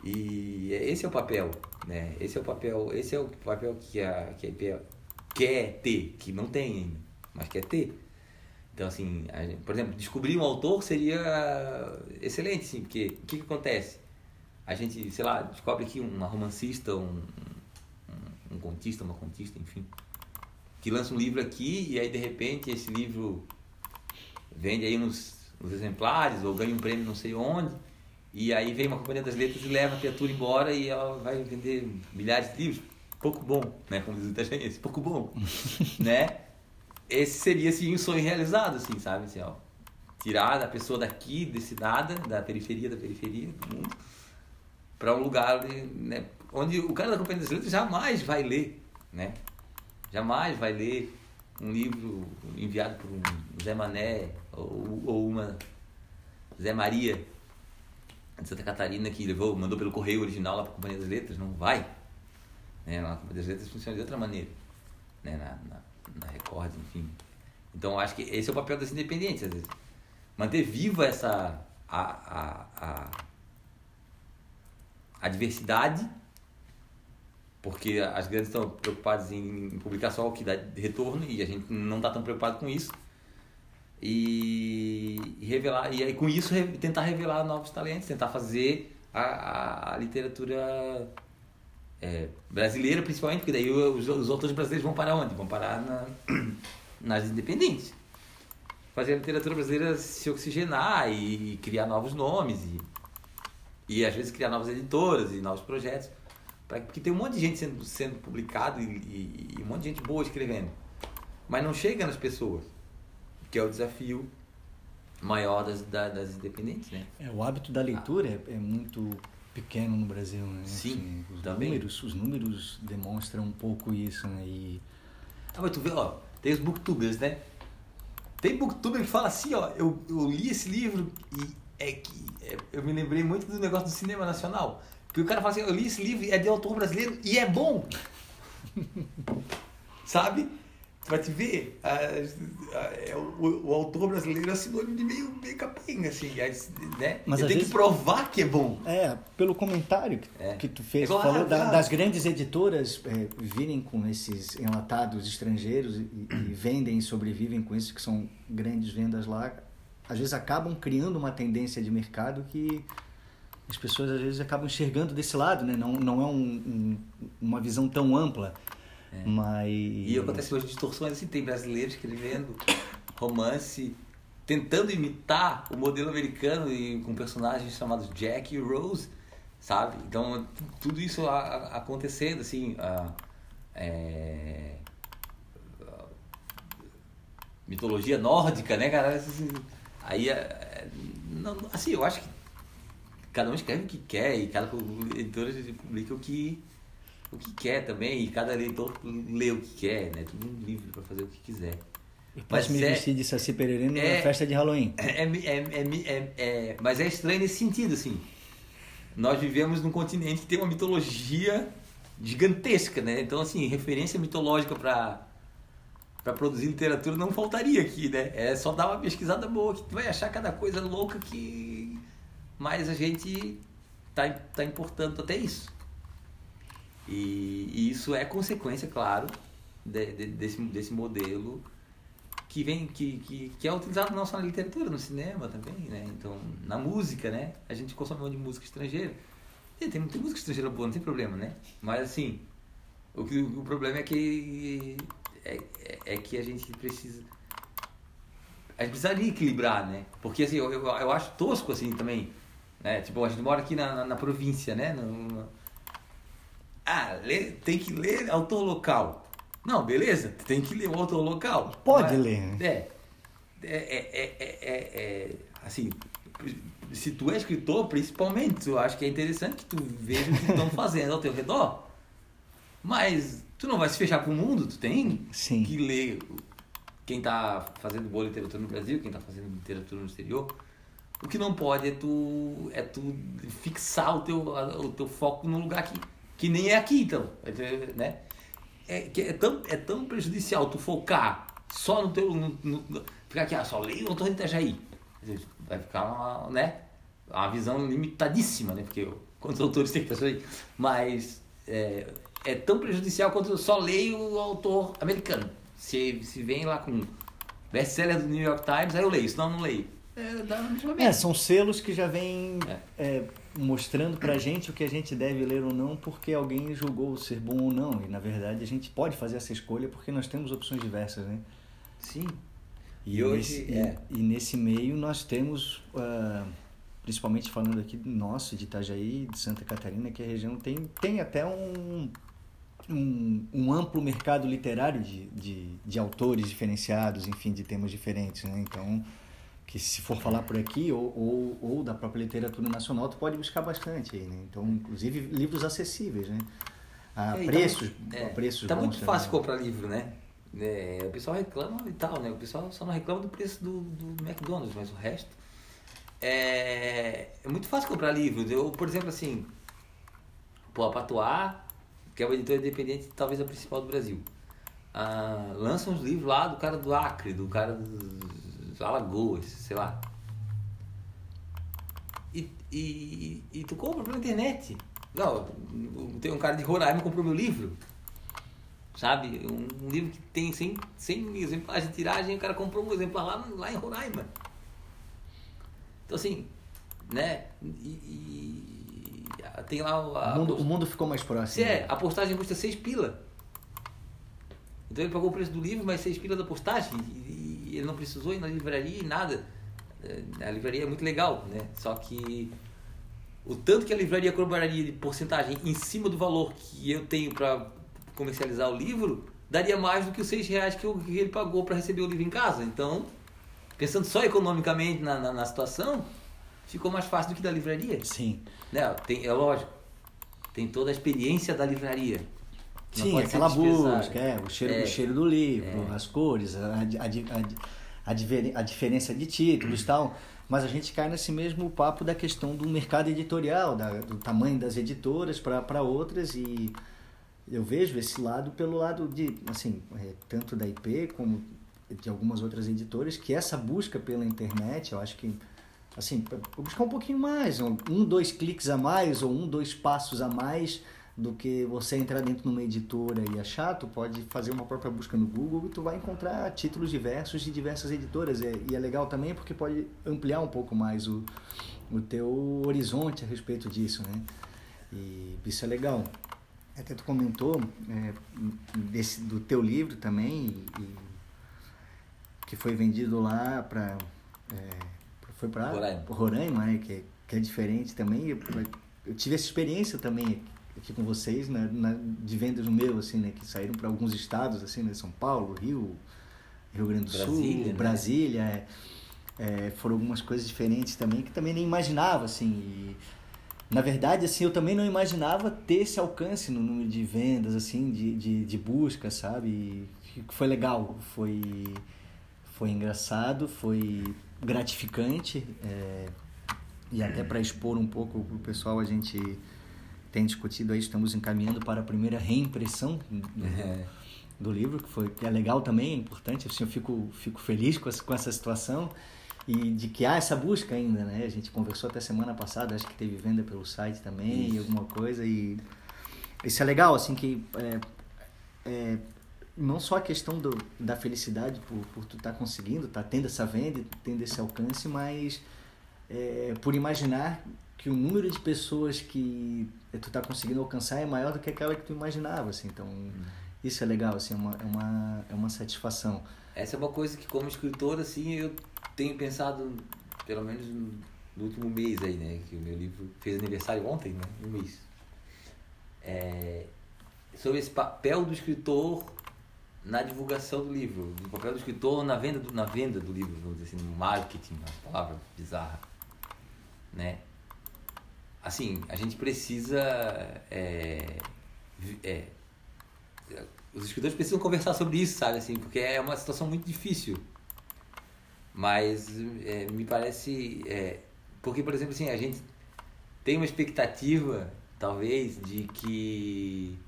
E esse é o papel, né? Esse é o papel, esse é o papel que a que a quer ter, que não tem ainda, mas quer ter. Então assim, gente, por exemplo, descobrir um autor seria excelente, sim, porque o que, que acontece? A gente, sei lá, descobre aqui uma romancista, um, um, um contista, uma contista, enfim, que lança um livro aqui e aí de repente esse livro vende aí uns, uns exemplares ou ganha um prêmio não sei onde. E aí vem uma companhia das letras e leva a criatura embora e ela vai vender milhares de livros. Pouco bom né? Como diz o italiano pouco bom né? Esse seria assim um sonho realizado assim sabe? Assim, ó, tirar a pessoa daqui desse nada da periferia da periferia do mundo para um lugar né, onde o cara da companhia das letras jamais vai ler né jamais vai ler um livro enviado por um Zé Mané ou, ou uma Zé Maria de Santa Catarina que levou, mandou pelo correio original lá para a Companhia das Letras, não vai. Né? A Companhia das Letras funciona de outra maneira, né? na, na, na Record, enfim. Então acho que esse é o papel das independentes, às vezes. Manter viva essa a, a, a, a diversidade porque as grandes estão preocupadas em publicar só o que dá retorno e a gente não está tão preocupado com isso. E, revelar e aí com isso tentar revelar novos talentos, tentar fazer a, a, a literatura é, brasileira principalmente, porque daí os, os, autores brasileiros vão parar onde? Vão parar na, nas independentes. Fazer a literatura brasileira se oxigenar e, e criar novos nomes e, e às vezes criar novas editoras e novos projetos. Porque tem um monte de gente sendo, sendo publicado e, e, e um monte de gente boa escrevendo. Mas não chega nas pessoas, que é o desafio maior das, das independentes, né? É, o hábito da leitura ah. é, é, muito pequeno no Brasil, né? Sim, assim, os também. Números, os números demonstram um pouco isso, né? E... Ah, mas tu vê, ó, tem os booktubers, né? Tem booktuber que fala assim, ó, eu, eu li esse livro e é que é, eu me lembrei muito do negócio do cinema nacional. Porque o cara fala assim, eu li esse livro, é de autor brasileiro e é bom. Sabe? Pra te ver, a, a, a, o, o, autor brasileiro é sinônimo de meio, meio capenga, assim, né? Mas tem vezes, que provar que é bom. É, pelo comentário que, é. que tu fez, é falou da, das grandes editoras é, virem com esses enlatados estrangeiros e, e vendem e sobrevivem com isso, que são grandes vendas lá, às vezes acabam criando uma tendência de mercado que as pessoas às vezes acabam enxergando desse lado, né? Não, não é um, um, uma visão tão ampla. É. Mas... E acontece hoje distorções assim, tem brasileiros escrevendo romance, tentando imitar o modelo americano e com personagens chamados Jack e Rose, sabe? Então, tudo isso a, a, acontecendo, assim, a, é, mitologia nórdica, né, cara? Assim, aí, é, não, assim, eu acho que cada um escreve o que quer e cada editor publica o que, o que quer também e cada leitor lê o que quer, né? Tudo um livre para fazer o que quiser. Eu mas me é, vestir de Saci Pereira na é, festa de Halloween. É, é, é, mas é estranho nesse sentido, assim. Nós vivemos num continente que tem uma mitologia gigantesca, né? Então, assim, referência mitológica para para produzir literatura não faltaria aqui, né? É só dar uma pesquisada boa que tu vai achar cada coisa louca que mas a gente está tá importando até isso. E, e, isso é consequência, claro, de, de, desse, desse modelo que vem que, que, que é utilizado não só na literatura, no cinema também, né? Então, na música, né? A gente consome monte de música estrangeira. E tem, tem música estrangeira boa, não tem problema, né? Mas assim, o, que, o problema é que é, é que a gente precisa a gente precisaria equilibrar, né? Porque assim, eu, eu, eu acho tosco assim também né? Tipo, a gente mora aqui na, na, na província, né? No, Ah, lê, tem que ler autor local. Não, beleza, tem que ler o autor local. Pode ler. né? É, é, é, é, é, é, assim, se tu é escritor, principalmente, eu acho que é interessante que tu veja o que estão fazendo ao teu redor. Mas tu não vai se fechar para o mundo, tu tem Sim. que ler quem está fazendo boa literatura no Brasil, quem está fazendo literatura no exterior. O que não pode é tu, é tu fixar o teu, o teu foco num lugar que, que nem é aqui, então. Né? É, é, tão, é tão prejudicial tu focar só no teu. No, no, ficar aqui, ah, só leio o autor de Itajaí. Vai ficar uma, né? uma visão limitadíssima, né? Porque quantos autores tem que Itajaí? Mas é, é tão prejudicial quanto eu só leio o autor americano. Se, se vem lá com best-seller do New York Times, aí eu leio, senão eu não leio. É, dá É, são selos que já vêm É. é, mostrando pra gente o que a gente deve ler ou não porque alguém julgou ser bom ou não. E na verdade a gente pode fazer essa escolha porque nós temos opções diversas, né? Sim. E, E hoje, nesse, é. e, e nesse meio nós temos, ah, principalmente falando aqui do nosso, de Itajaí, de Santa Catarina, que a região tem, tem até um, um, um amplo mercado literário de, de, de autores diferenciados, enfim, de temas diferentes, né? Então, que se for falar por aqui, ou, ou, ou da própria literatura nacional, tu pode buscar bastante aí, né? Então, inclusive livros acessíveis, né? A É, e tá preços, muito- a é, preços Tá muito fácil também. comprar livro, né? É, o pessoal reclama e tal, né? O pessoal só não reclama do preço do, do McDonald's, mas o resto. É, é muito fácil comprar livros. Eu, por exemplo, assim, pô, a Patois, que é uma editora independente, talvez a principal do Brasil, ah, lança uns livros lá do cara do Acre, do cara dos Alagoas, sei lá. E, e, e tu compra pela internet. Não, tem um cara de Roraima que comprou meu livro. Sabe? Um, um livro que tem 100, 100 exemplares de tiragem, o cara comprou um exemplar lá, lá em Roraima. Então, assim, né? E, e tem lá o- a, O mundo, o mundo ficou mais próximo. se é, a postagem custa 6 pila. Então ele pagou o preço do livro, mas 6 pila da postagem. E, e ele não precisou ir na livraria e nada. É, A livraria é muito legal, né? Só que o tanto que a livraria cobraria de porcentagem em cima do valor que eu tenho para comercializar o livro, daria mais do que os 6 reais que, eu- que ele pagou para receber o livro em casa. Então, pensando só economicamente na, na, na situação, ficou mais fácil do que da livraria. Sim. Né? Tem, é lógico, tem toda a experiência da livraria. Sim, aquela busca, é, o cheiro, É, o cheiro do livro, as cores, a, a, a, a, diferença de títulos e tal. Mas a gente cai nesse mesmo papo da questão do mercado editorial, da, do tamanho das editoras para outras. E eu vejo esse lado pelo lado de, assim, é, tanto da IP como de algumas outras editoras, que essa busca pela internet, eu acho que, assim, buscar um pouquinho mais, um, um, dois cliques a mais ou um, dois passos a mais do que você entrar dentro de uma editora e achar, tu pode fazer uma própria busca no Google e tu vai encontrar títulos diversos de diversas editoras. É, e é legal também porque pode ampliar um pouco mais o, o teu horizonte a respeito disso, né? E isso é legal. Até tu comentou é, desse, do teu livro também, e, e que foi vendido lá para. É, foi para Roraima. Roraima, né? Que, é- que é diferente também. Eu, eu tive essa experiência também aqui com vocês, né, na, de vendas no meu, assim, né? Que saíram para alguns estados, assim, né? São Paulo, Rio, Rio Grande do Brasília, Sul, né? Brasília. é. É, foram algumas coisas diferentes também que também nem imaginava, assim. E, na verdade, assim, eu também não imaginava ter esse alcance no número de vendas, assim, de, de, de busca, sabe? E foi legal, foi, foi engraçado, foi gratificante. é, e até para expor um pouco o pessoal, a gente tem discutido aí, estamos encaminhando para a primeira reimpressão do, É. do livro, que, foi, que é legal também, é importante. Assim, eu fico, fico feliz com essa, com essa situação e de que há essa busca ainda, né? A gente conversou até semana passada, acho que teve venda pelo site também, Isso. e alguma coisa. E isso é legal, assim, que é, é, não só a questão do, da felicidade por, por tu estar conseguindo, tá tendo essa venda, tendo esse alcance, mas é, por imaginar que o número de pessoas que tu tá conseguindo alcançar é maior do que aquela que tu imaginava, assim. Então, isso é legal, assim, é uma, é uma, é uma satisfação. Essa é uma coisa que como escritor, assim, eu tenho pensado, pelo menos no no último mês aí, né? Que o meu livro fez aniversário ontem, né? Um mês. É, sobre esse papel do escritor na divulgação do livro, o papel do escritor na venda do, na venda do livro, vamos dizer assim, no marketing, uma palavra bizarra, né? Assim, a gente precisa é, é, os escritores precisam conversar sobre isso, sabe, assim, porque é uma situação muito difícil. Mas é, me parece, é, porque por exemplo assim, a gente tem uma expectativa, talvez, de que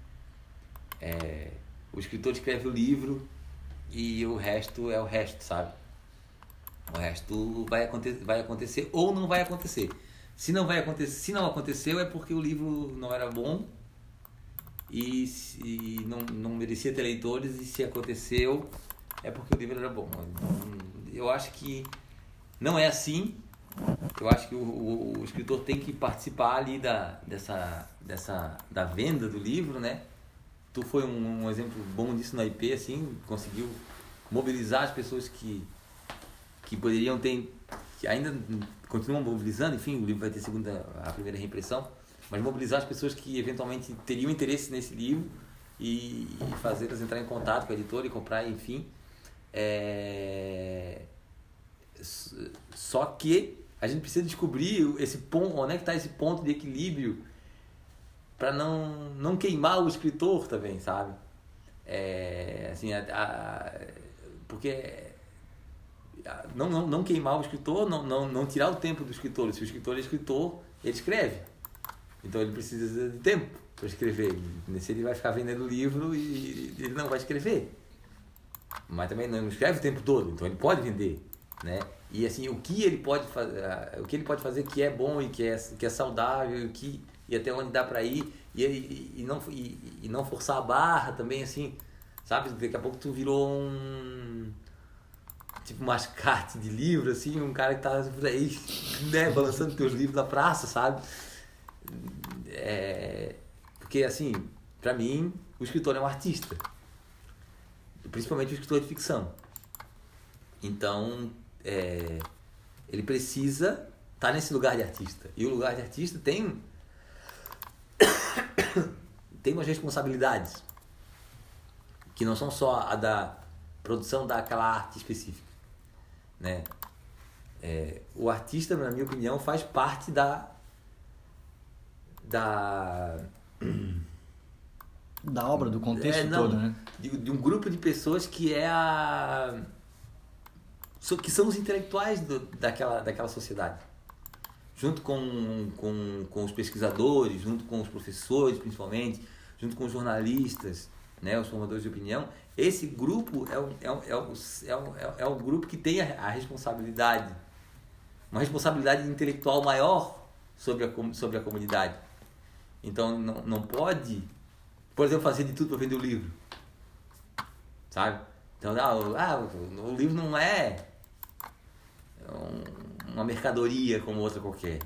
é, o escritor escreve o livro e o resto é o resto, sabe? O resto vai acontecer, vai acontecer ou não vai acontecer. Se não vai acontecer, se não aconteceu é porque o livro não era bom e, e não, não merecia ter leitores e se aconteceu é porque o livro era bom. Eu acho que não é assim. Eu acho que o, o, o escritor tem que participar ali da, dessa, dessa, da venda do livro, né? tu foi um, um, exemplo bom disso na IP, assim, conseguiu mobilizar as pessoas que, que poderiam ter, que ainda continuam mobilizando, enfim, o livro vai ter segunda, a primeira reimpressão, mas mobilizar as pessoas que eventualmente teriam interesse nesse livro e, e fazê-las entrar em contato com a editora e comprar, enfim. É... Só que a gente precisa descobrir esse ponto, onde é que está esse ponto de equilíbrio para não, não queimar o escritor também, sabe? É, assim, a, a, porque não, não, não queimar o escritor, não, não, não tirar o tempo do escritor. Se o escritor é escritor, ele escreve. Então ele precisa de tempo para escrever. Se ele vai ficar vendendo livro e ele não vai escrever. Mas também não escreve o tempo todo, então ele pode vender, né? E assim, o que ele pode fazer, o que ele pode fazer que é bom e que é, que é saudável, que e até onde dá para ir e, e, e não, e, e, não forçar a barra também, assim, sabe? Daqui a pouco tu virou um. Tipo, mascate de livro, assim, um cara que tá aí, né, balançando teus livros na praça, sabe? É, porque, assim, para mim, o escritor é um artista. Principalmente o escritor de ficção. Então, é, ele precisa estar tá nesse lugar de artista. E o lugar de artista tem tem umas responsabilidades que não são só a da produção daquela arte específica, né? É, o artista, na minha opinião, faz parte da da da obra, do contexto é, não, todo, né? De, de, um grupo de pessoas que é a que são os intelectuais do, daquela daquela sociedade junto com, com, com os pesquisadores, junto com os professores, principalmente, junto com os jornalistas, né, os formadores de opinião, esse grupo é o, é o, é o, é o, é o grupo que tem a, a responsabilidade, uma responsabilidade intelectual maior sobre a, sobre a comunidade. Então, não, não pode, por exemplo, fazer de tudo para vender o livro. Sabe? Então, ah, ah, o livro não é um, uma mercadoria como outra qualquer.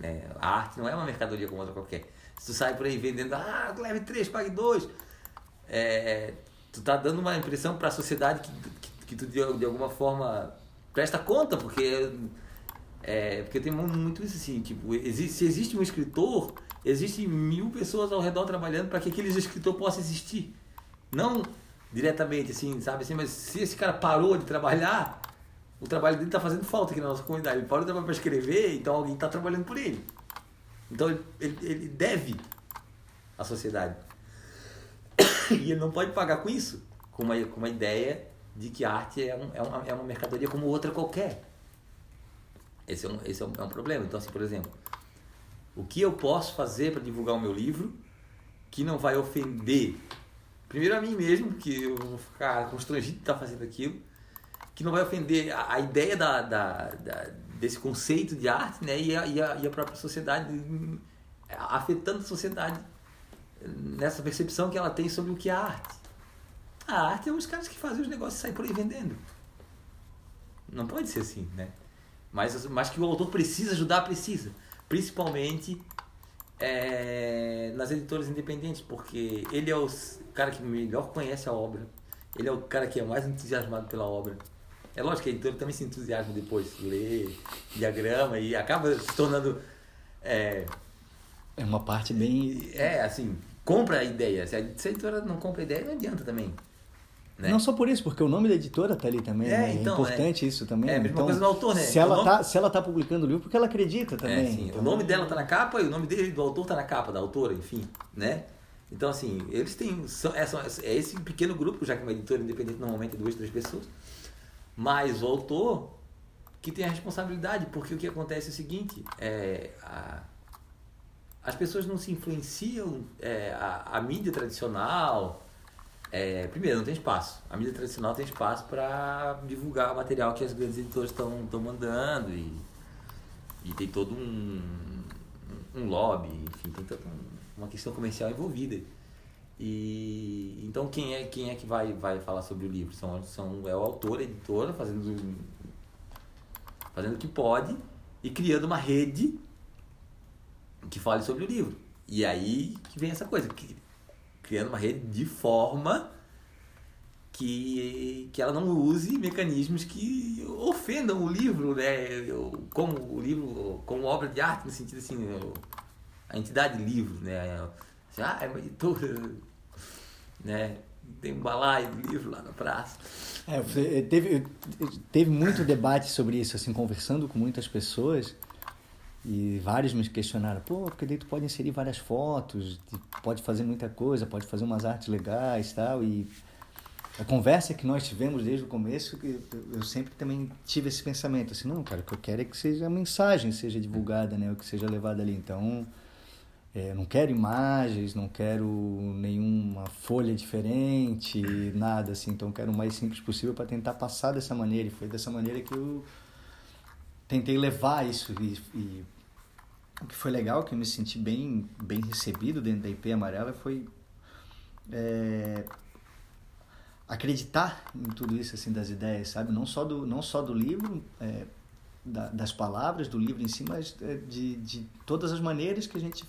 Né? A arte não é uma mercadoria como outra qualquer. Se tu sai por aí vendendo, ah, leve três, pague dois, é, tu tá dando uma impressão para a sociedade que, que, que, tu de, de alguma forma presta conta, porque é, porque tem muito isso assim, tipo, existe, se existe um escritor, existem mil pessoas ao redor trabalhando para que aquele escritor possa existir. Não diretamente assim, sabe assim, mas se esse cara parou de trabalhar, o trabalho dele está fazendo falta aqui na nossa comunidade. Ele parou de trabalhar para escrever, então alguém está trabalhando por ele. Então ele, ele, ele deve à sociedade. E ele não pode pagar com isso, com uma, com uma ideia de que a arte é, um, é, uma, é uma mercadoria como outra qualquer. Esse, é um, esse é, um, é um problema. Então, assim, por exemplo, o que eu posso fazer para divulgar o meu livro que não vai ofender, primeiro a mim mesmo, que eu vou ficar constrangido de estar fazendo aquilo, que não vai ofender a, a ideia da, da, da, desse conceito de arte né? e, a, e, a, e a própria sociedade, afetando a sociedade nessa percepção que ela tem sobre o que é arte. A arte é os caras que fazem os negócios e saem por aí vendendo. Não pode ser assim, né? Mas, mas que o autor precisa ajudar, precisa. Principalmente é, nas editoras independentes, porque ele é o cara que melhor conhece a obra, ele é o cara que é mais entusiasmado pela obra. É lógico que a editora também se entusiasma depois, lê diagrama e acaba se tornando. É, é uma parte bem. É, assim, compra a ideia. Se a, editora não compra a ideia, não adianta também. Né? Não só por isso, porque o nome da editora tá ali também. É, né? então, é importante é. isso também. É a mesma então, coisa do autor, né? Se ela, nome- tá, se ela tá publicando o livro, porque ela acredita também. É, sim. Então, O nome dela tá na capa e o nome dele, do autor tá na capa, da autora, enfim, né? Então, assim, eles têm. São, é, são- é esse pequeno grupo, já que uma editora independente normalmente é duas, três pessoas, mas o autor que tem a responsabilidade, porque o que acontece é o seguinte: é, a- as pessoas não se influenciam, é, a, a mídia tradicional. é, primeiro, não tem espaço. A mídia tradicional tem espaço para divulgar o material que as grandes editoras estão mandando e, e tem todo um, um lobby, enfim, tem toda um- uma questão comercial envolvida. E então quem é quem é que vai vai falar sobre o livro? São, são é o autor, a editora fazendo fazendo o que pode e criando uma rede que fale sobre o livro. E aí que vem essa coisa, que- criando uma rede de forma que, que ela não use mecanismos que ofendam o livro, né? Como o livro, como obra de arte, no sentido assim, a entidade livro, né? Assim, ah, é uma editora, né? Tem um balaio de livro lá na praça. É, foi- teve, teve muito debate sobre isso, assim, conversando com muitas pessoas. E vários me questionaram, pô, porque daí tu pode inserir várias fotos, pode fazer muita coisa, pode fazer umas artes legais tal. E a conversa que nós tivemos desde o começo, eu, sempre também tive esse pensamento, assim, não, cara, o que eu quero é que seja a mensagem seja divulgada, né, o que seja levado ali. Então, é, não quero imagens, não quero nenhuma folha diferente, nada assim. Então, quero o mais simples possível para tentar passar dessa maneira. E foi dessa maneira que eu tentei levar isso. E, e o que foi legal, que eu me senti bem, bem recebido dentro da IP Amarela, foi é, acreditar em tudo isso, assim, das ideias, sabe? Não só do, não só do livro, é, da, das palavras do livro em si, mas é, de, de todas as maneiras que a gente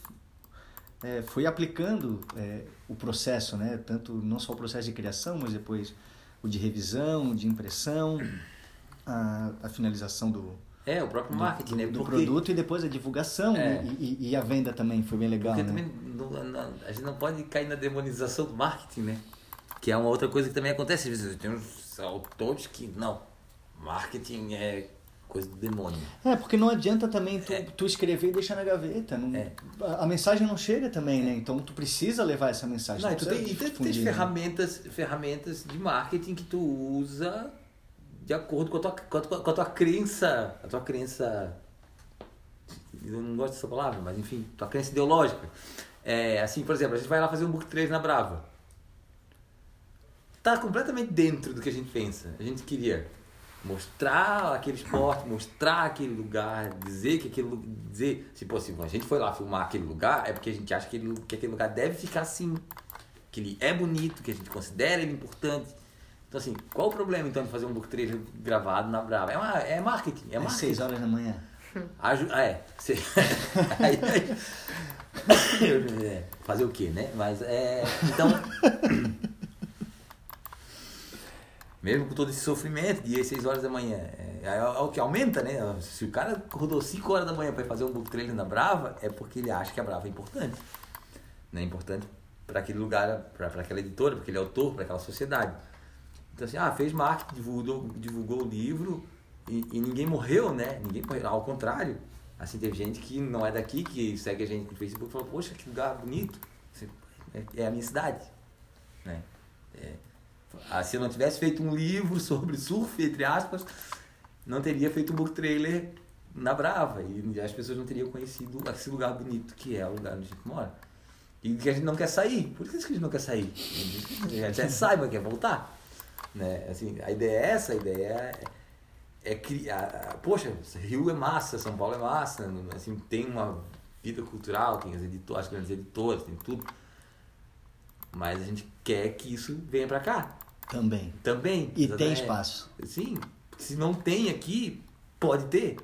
é, foi aplicando é, o processo, né? Tanto não só o processo de criação, mas depois o de revisão, de impressão, a, a finalização do, É, o próprio marketing, do, né? do Porque- produto e depois a divulgação É. e, e- e a venda também foi bem legal, Porque né? também não- não- a gente não pode cair na demonização do marketing, né? Que é uma outra coisa que também acontece. Às vezes tem uns autores que, não, marketing é coisa do demônio. É, porque não adianta também tu, É. tu escrever e deixar na gaveta. Não, É. a, a mensagem não chega também, né? Então tu precisa levar essa mensagem. Não, tu tem, e tens difundir, né? ferramentas, ferramentas de marketing que tu usa de acordo com a tua, com a tua, com a tua crença, a tua crença, eu não gosto dessa palavra, mas enfim, tua crença ideológica. É, assim, por exemplo, a gente vai lá fazer um book 3 na Brava. Tá completamente dentro do que a gente pensa. A gente queria mostrar aquele esporte, mostrar aquele lugar, dizer que aquele dizer, se pô, se a gente foi lá filmar aquele lugar, é porque a gente acha que, ele, que aquele lugar deve ficar assim, que ele é bonito, que a gente considera ele importante. Então assim, qual o problema então de fazer um book trailer gravado na Brava? É, uma, é marketing, é É marketing. seis horas da manhã. Aju ah, é. É, fazer o quê, né? Mas é. Então. Mesmo com todo esse sofrimento, dia 6 horas da manhã, é, é, o que aumenta, né? Se o cara rodou 5 horas da manhã para fazer um book trailer na Brava, é porque ele acha que a Brava é importante. Né? Importante para aquele lugar, para aquela editora, para aquele autor, para aquela sociedade. Então, assim, ah, fez marketing, divulgou, divulgou o livro e, e ninguém morreu, né? Ninguém morreu. Ao contrário, assim, teve gente que não é daqui, que segue a gente no Facebook e falou, poxa, que lugar bonito. Assim, É, é a minha cidade, né? É, ah, se eu não tivesse feito um livro sobre surf, entre aspas, não teria feito um book trailer na Brava e as pessoas não teriam conhecido esse lugar bonito que é o lugar onde a gente mora. E que a gente não quer sair. Por que a gente não quer sair? A gente já sai, mas quer voltar. Né? Assim, a ideia é essa, a ideia é, é criar. Poxa, Rio é massa, São Paulo é massa, assim, tem uma vida cultural, tem as, editoras, as grandes editoras, tem tudo. Mas a gente quer que isso venha pra cá. Também. Também. E tem espaço. Sim. Se não tem aqui, pode ter.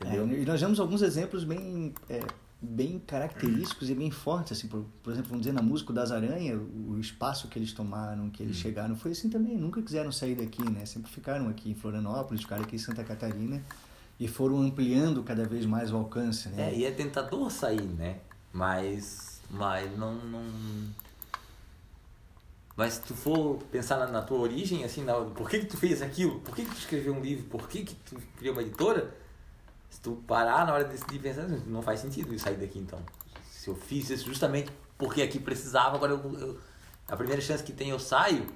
Entendeu? É, e nós vemos alguns exemplos bem, é, bem característicos e bem fortes. Assim, por, por exemplo, vamos dizer, na música das Aranha, o espaço que eles tomaram, que eles chegaram, foi assim também. Nunca quiseram sair daqui, né? Sempre ficaram aqui em Florianópolis, ficaram aqui em Santa Catarina e foram ampliando cada vez mais o alcance, né? É, e é tentador sair, né? Mas Mas não, não. Mas se tu for pensar na, na tua origem, assim, na, por que, que tu fez aquilo? Por que, que tu escreveu um livro? Por que, que tu criou uma editora? Se tu parar na hora de decidir pensar, não faz sentido eu sair daqui então. Se eu fiz isso justamente porque aqui precisava, agora eu, eu a primeira chance que tem eu saio,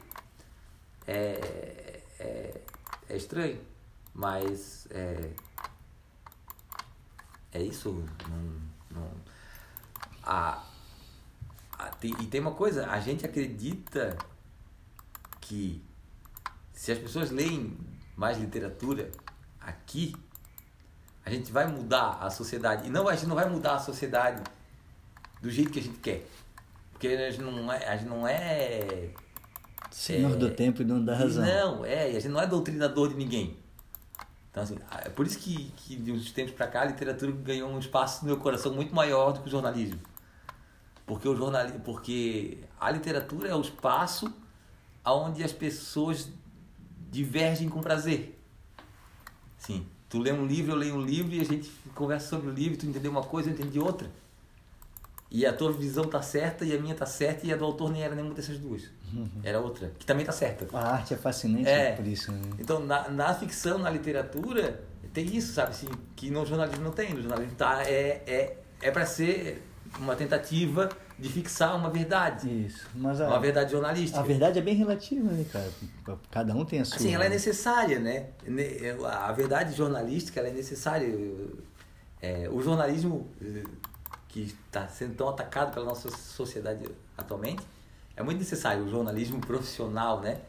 é, é, é estranho. Mas é, é isso. Não, não, a, a, e tem uma coisa, a gente acredita que se as pessoas leem mais literatura aqui, a gente vai mudar a sociedade. E não, a gente não vai mudar a sociedade do jeito que a gente quer. Porque a gente não é. A gente não é Senhor é, do tempo e não da razão. Não, é, a gente não é doutrinador de ninguém. Então, assim, é por isso que, que de uns tempos para cá a literatura ganhou um espaço no meu coração muito maior do que o jornalismo. Porque, o jornalismo, porque a literatura é o espaço onde as pessoas divergem com prazer. Sim, tu lê um livro, eu leio um livro e a gente conversa sobre o livro, tu entendeu uma coisa, eu entendi outra. E a tua visão tá certa e a minha tá certa e a do autor nem era nenhuma dessas duas. Uhum. Era outra, que também tá certa. A arte é fascinante é. por isso. Né? Então, na, na ficção, na literatura, tem isso, sabe? Assim, que no jornalismo não tem. No jornalismo tá, é, é, é para ser uma tentativa de fixar uma verdade. Isso. Mas a, uma verdade jornalística. A verdade é bem relativa, né, cara? Cada um tem a sua. Sim, ela é necessária, né? A verdade jornalística ela é necessária. É, o jornalismo que está sendo tão atacado pela nossa sociedade atualmente, é muito necessário o jornalismo profissional, né?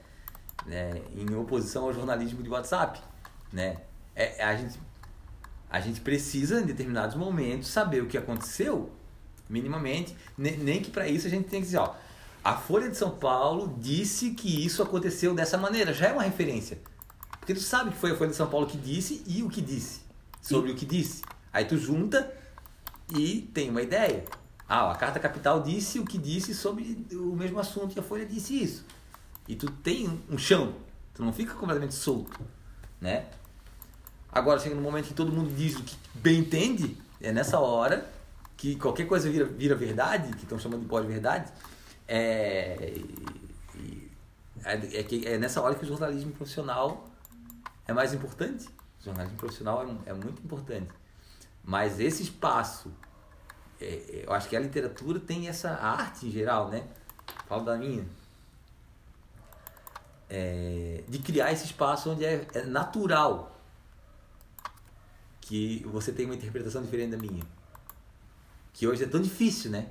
É, em oposição ao jornalismo de WhatsApp, né? É, a, gente, a gente precisa, em determinados momentos, saber o que aconteceu, minimamente, nem, nem que para isso a gente tem que dizer, ó, a Folha de São Paulo disse que isso aconteceu dessa maneira, já é uma referência. Porque tu sabe que foi a Folha de São Paulo que disse e o que disse, sobre e... o que disse. Aí tu junta e tem uma ideia. Ah, a Carta Capital disse o que disse sobre o mesmo assunto e a Folha disse isso. E tu tem um chão, tu não fica completamente solto, né? Agora chega no momento que todo mundo diz o que bem entende, é nessa hora que qualquer coisa vira, vira verdade, que estão chamando de pós-verdade, é, é, é, é, nessa hora que o jornalismo profissional é mais importante. O jornalismo profissional é, é muito importante. Mas esse espaço, é, é, eu acho que a literatura tem essa arte em geral, né? Falo da minha. É, de criar esse espaço onde é, é natural que você tenha uma interpretação diferente da minha. Que hoje é tão difícil, né?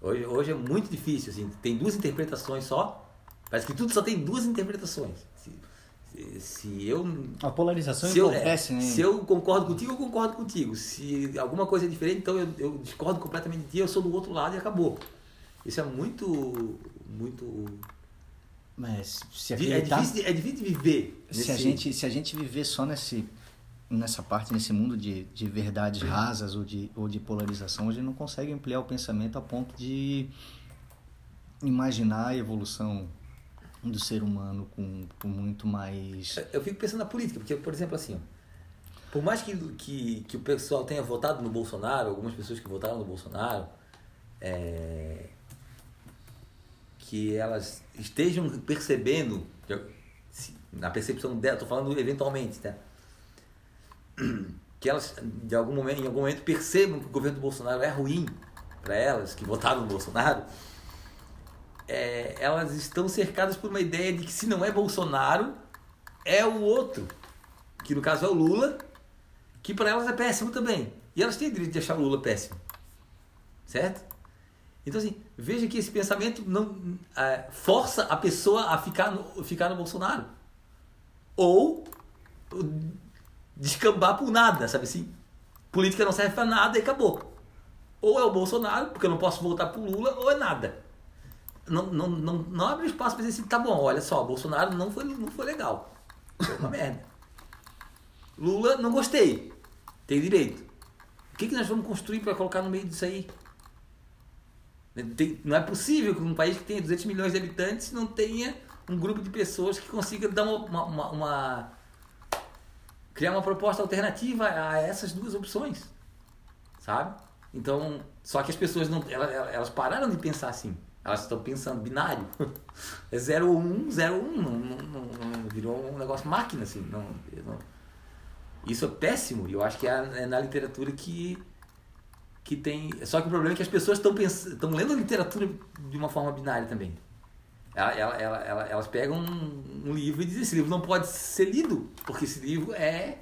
Hoje, hoje é muito difícil, assim, tem duas interpretações só. Parece que tudo só tem duas interpretações se eu a polarização se acontece, eu, né? Se eu concordo contigo, eu concordo contigo. Se alguma coisa é diferente, então eu, eu discordo completamente de ti, eu sou do outro lado e acabou. Isso é muito muito mas se acreditar, é difícil, é difícil de viver. Se a gente se a gente viver só nesse nessa parte nesse mundo de, de verdades rasas ou de ou de polarização, a gente não consegue ampliar o pensamento a ponto de imaginar a evolução do ser humano com, com muito mais. Eu fico pensando na política, porque, por exemplo, assim, por mais que, que, que o pessoal tenha votado no Bolsonaro, algumas pessoas que votaram no Bolsonaro, é, que elas estejam percebendo, na percepção dela, estou falando eventualmente, tá? Que elas de algum momento, em algum momento percebam que o governo do Bolsonaro é ruim para elas que votaram no Bolsonaro é, elas estão cercadas por uma ideia de que se não é Bolsonaro, é o outro, que no caso é o Lula, que para elas é péssimo também. E elas têm direito de achar o Lula péssimo. Certo? Então, assim, veja que esse pensamento não é, força a pessoa a ficar no, ficar no Bolsonaro. Ou descambar por nada, sabe assim? Política não serve para nada e acabou. Ou é o Bolsonaro, porque eu não posso voltar pro Lula, ou é nada não, não, não, não abre espaço para dizer assim, tá bom, olha só, Bolsonaro não foi, não foi legal. Foi uma merda. Lula, não gostei. Tem direito. O que, que nós vamos construir para colocar no meio disso aí? Tem, não é possível que um país que tenha 200 milhões de habitantes não tenha um grupo de pessoas que consiga dar uma, uma, uma criar uma proposta alternativa a essas duas opções, sabe? Então, Só que as pessoas não, elas, elas pararam de pensar assim. Elas estão pensando binário. É 0 ou 1, 0 ou 1. Não, não, não, virou um negócio máquina, assim. Não, não. Isso é péssimo. E eu acho que é, é na literatura que, que tem. Só que o problema é que as pessoas estão lendo a literatura de uma forma binária também. Ela, ela, ela, elas pegam um, um, livro e dizem esse livro não pode ser lido, porque esse livro é,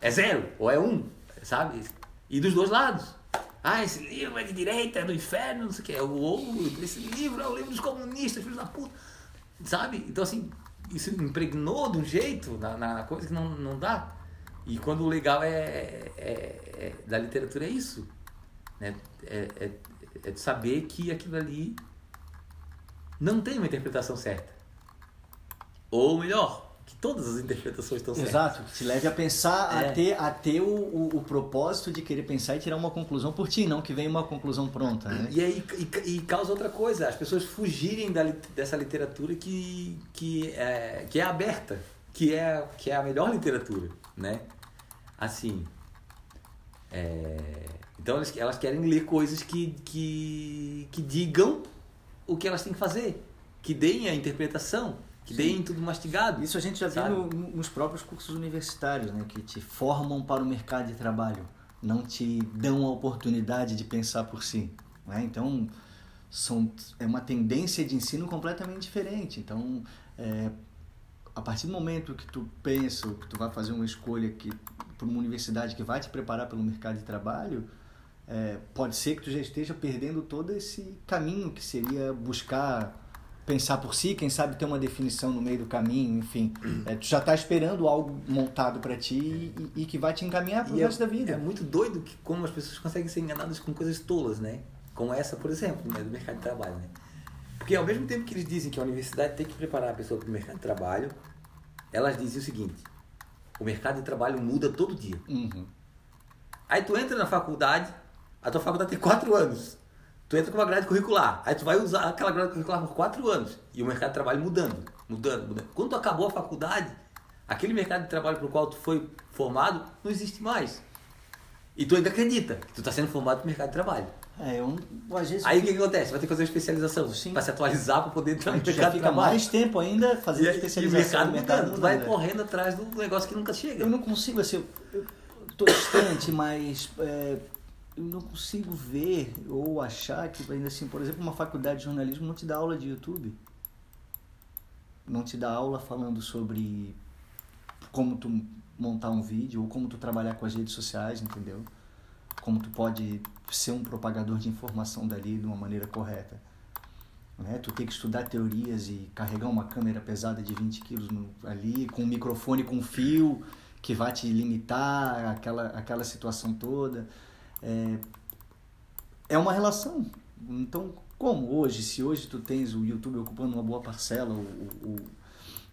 é zero ou é um, sabe? E dos dois lados. Ah, esse livro é de direita, é do inferno, não sei o que. Ou esse livro é o livro dos comunistas, filhos da puta. Sabe? Então, assim, isso impregnou de um jeito na, na coisa que não, não dá. E quando o legal é, é, é da literatura é isso. Né? É, é, é saber que aquilo ali não tem uma interpretação certa. Ou melhor, que todas as interpretações estão certas. Exato, que te leve a pensar, é. a ter, a ter o, o, o, propósito de querer pensar e tirar uma conclusão por ti, não que venha uma conclusão pronta. Né? E aí e, e causa outra coisa, as pessoas fugirem da, dessa literatura que, que, é, que é aberta, que é, que é a melhor literatura, né? Assim, é, então elas, elas querem ler coisas que, que, que digam o que elas têm que fazer, que deem a interpretação que deem tudo mastigado. Isso a gente já sabe? viu nos próprios cursos universitários, né? Que te formam para o mercado de trabalho, não te dão a oportunidade de pensar por si. Né? Então, são, é uma tendência de ensino completamente diferente. Então, é, a partir do momento que tu pensa, que tu vai fazer uma escolha que para uma universidade que vai te preparar pelo mercado de trabalho, é, pode ser que tu já esteja perdendo todo esse caminho que seria buscar pensar por si, quem sabe ter uma definição no meio do caminho, enfim. É, tu já está esperando algo montado para ti e, e, que vai te encaminhar para o resto é, da vida. É muito doido que como as pessoas conseguem ser enganadas com coisas tolas, né? Como essa, por exemplo, né? do mercado de trabalho, né? Porque ao mesmo tempo que eles dizem que a universidade tem que preparar a pessoa para o mercado de trabalho, elas dizem o seguinte: o mercado de trabalho muda todo dia. Uhum. Aí tu entra na faculdade, a tua faculdade tem quatro anos. Tu entra com uma grade curricular, aí tu vai usar aquela grade curricular por quatro anos e o mercado de trabalho mudando, mudando, mudando. Quando tu acabou a faculdade, aquele mercado de trabalho para o qual tu foi formado não existe mais. E tu ainda acredita que tu está sendo formado para o mercado de trabalho. É, eu, às vezes Aí o que, que, acontece? Vai ter que fazer uma especialização para se atualizar para poder entrar no mercado de trabalho. mais tempo ainda fazendo e, especialização. E o mercado, mercado mudando, tu vai correndo atrás do negócio que nunca chega. Eu não consigo, assim, eu estou distante, mas é, eu não consigo ver ou achar que, ainda assim, por exemplo, uma faculdade de jornalismo não te dá aula de YouTube. Não te dá aula falando sobre como tu montar um vídeo ou como tu trabalhar com as redes sociais, entendeu? Como tu pode ser um propagador de informação dali de uma maneira correta. Né? Tu tem que estudar teorias e carregar uma câmera pesada de 20 quilos no, ali, com um microfone com fio que vai te limitar aquela, aquela situação toda é, é uma relação. Então, como hoje, se hoje tu tens o YouTube ocupando uma boa parcela, o, o,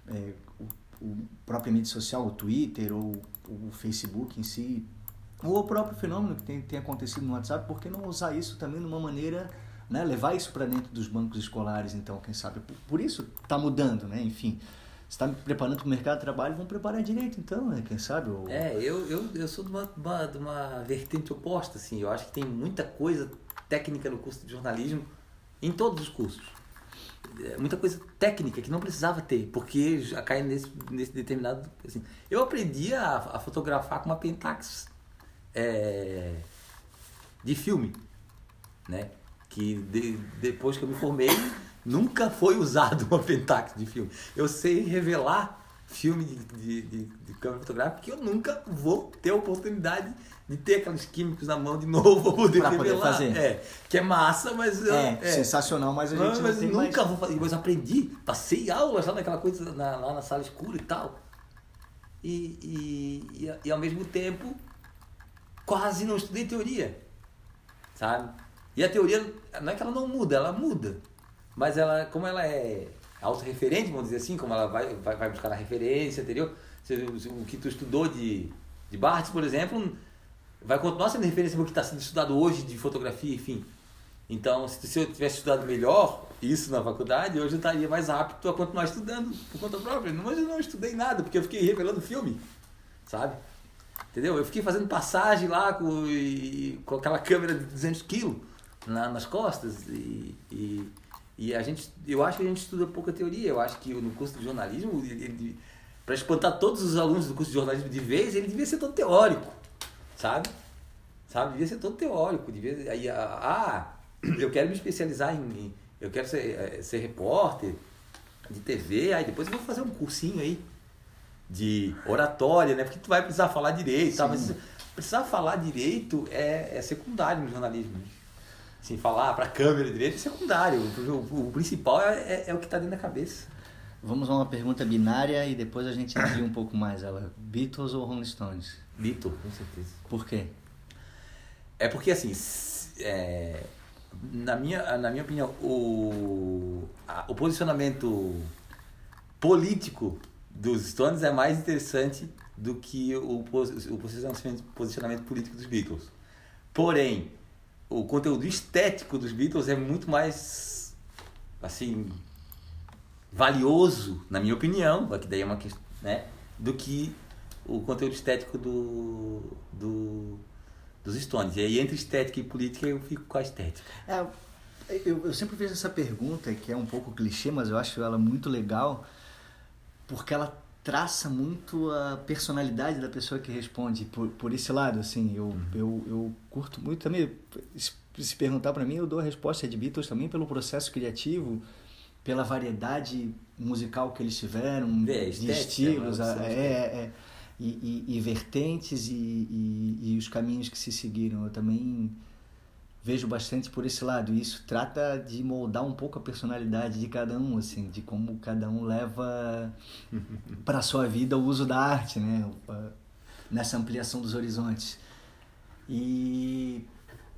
é, o, o própria mídia social, o Twitter ou o Facebook em si, ou o próprio fenômeno que tem, tem acontecido no WhatsApp, por que não usar isso também de uma maneira, né, levar isso para dentro dos bancos escolares, então, quem sabe? Por, por isso está mudando, né? Enfim está me preparando para o mercado de trabalho, vão preparar direito então, né? Quem sabe? Ou... É, eu, eu, eu sou de uma, uma, de uma vertente oposta, assim. Eu acho que tem muita coisa técnica no curso de jornalismo, em todos os cursos. É, muita coisa técnica que não precisava ter, porque já cai nesse, nesse determinado. Assim. Eu aprendi a, a fotografar com uma Pentax é, de filme, né? Que de, depois que eu me formei Nunca foi usado uma Pentax de filme. Eu sei revelar filme de, de, de, de câmera fotográfica que eu nunca vou ter a oportunidade de ter aqueles químicos na mão de novo para poder pra revelar. Poder fazer. É, que é massa, mas... É, é sensacional, mas a gente não, mas não nunca mais... vou fazer. Mas aprendi, passei aulas lá naquela coisa, na, lá na sala escura e tal. E, e, e, e ao mesmo tempo, quase não estudei teoria, sabe? E a teoria, não é que ela não muda, ela muda. Mas ela, como ela é autorreferente, vamos dizer assim, como ela vai, vai, vai buscar na referência, entendeu? O que tu estudou de, de Barthes, por exemplo, vai continuar sendo referência para o que está sendo estudado hoje de fotografia, enfim. Então, se, se eu tivesse estudado melhor isso na faculdade, hoje eu estaria mais apto a continuar estudando por conta própria. Mas eu não estudei nada, porque eu fiquei revelando filme, sabe? Entendeu? Eu fiquei fazendo passagem lá com, e, com aquela câmera de 200 quilos na, nas costas e, e, e, a gente, eu acho que a gente estuda pouca teoria. Eu acho que no curso de jornalismo, para espantar todos os alunos do curso de jornalismo de vez, ele devia ser todo teórico, sabe? Sabe? Devia ser todo teórico. Devia, aí, ah, eu quero me especializar em, eu quero ser, eh, ser repórter de TV, aí depois eu vou fazer um cursinho aí de oratória, né? Porque tu vai precisar falar direito, tá? mas precisar falar direito é, é secundário no jornalismo. Assim, falar para a câmera direito é secundário. O, o principal é, é, é, o que está dentro da cabeça. Vamos a uma pergunta binária e depois a gente amplia um pouco mais ela. Beatles ou Rolling Stones? Beatles, com certeza. Por quê? É porque assim, é, na, minha, na minha opinião, o, a, o posicionamento político dos Stones é mais interessante do que o, o posicionamento, posicionamento político dos Beatles. Porém, o conteúdo estético dos Beatles é muito mais assim valioso, na minha opinião, que daí é uma questão, né, do que o conteúdo estético do, do dos Stones. E aí entre estética e política eu fico com a estética. É, eu, eu sempre fiz essa pergunta que é um pouco clichê, mas eu acho ela muito legal porque ela traça muito a personalidade da pessoa que responde por, por esse lado, assim, eu, uhum. eu, eu curto muito também, se perguntar para mim, eu dou a resposta de Beatles também pelo processo criativo, pela variedade musical que eles tiveram, é, de estilos, é, é, é, e, e, e, vertentes e, e, e os caminhos que se seguiram. Eu também vejo bastante por esse lado. E isso trata de moldar um pouco a personalidade de cada um, assim, de como cada um leva para sua vida o uso da arte, né? Nessa ampliação dos horizontes. E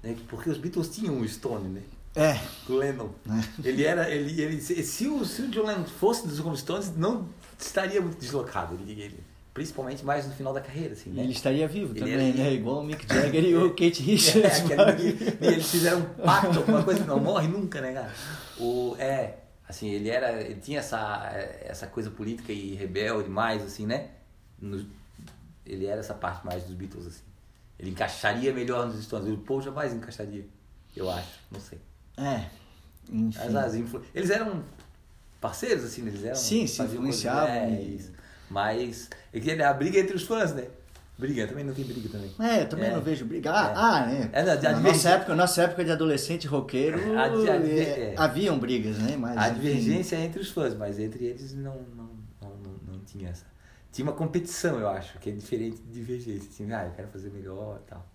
é porque os Beatles tinham um Stone, né? É. O Lennon. É. Ele era, ele, ele, se o, se o John Lennon fosse dos Rolling Stones, não estaria muito deslocado. Ele, ele, principalmente mais no final da carreira, assim, né? Ele estaria vivo ele também, né? Igual o Mick Jagger e o Kate Richards. É, eles fizeram um pacto, alguma coisa que não morre nunca, né, cara? O, é, assim, ele era, ele tinha essa, essa coisa política e rebelde mais, assim, né? No, ele era essa parte mais dos Beatles, assim. Ele encaixaria melhor nos Stones. O Paul jamais encaixaria, eu acho, não sei. É, enfim. As, as influ... Eles eram parceiros, assim, eles eram... Sim, se influenciavam. É, isso. Mas é a briga entre os fãs, né? Briga, também não tem briga também. É, eu também é. não vejo briga. Ah, é. ah né? É, na, na nossa, época, nossa época de adolescente roqueiro, é, haviam brigas, né? Mas, a divergência é entre os fãs, mas entre eles não, não, não, não, não tinha essa. Tinha uma competição, eu acho, que é diferente de divergência. Tinha, ah, eu quero fazer melhor e tal.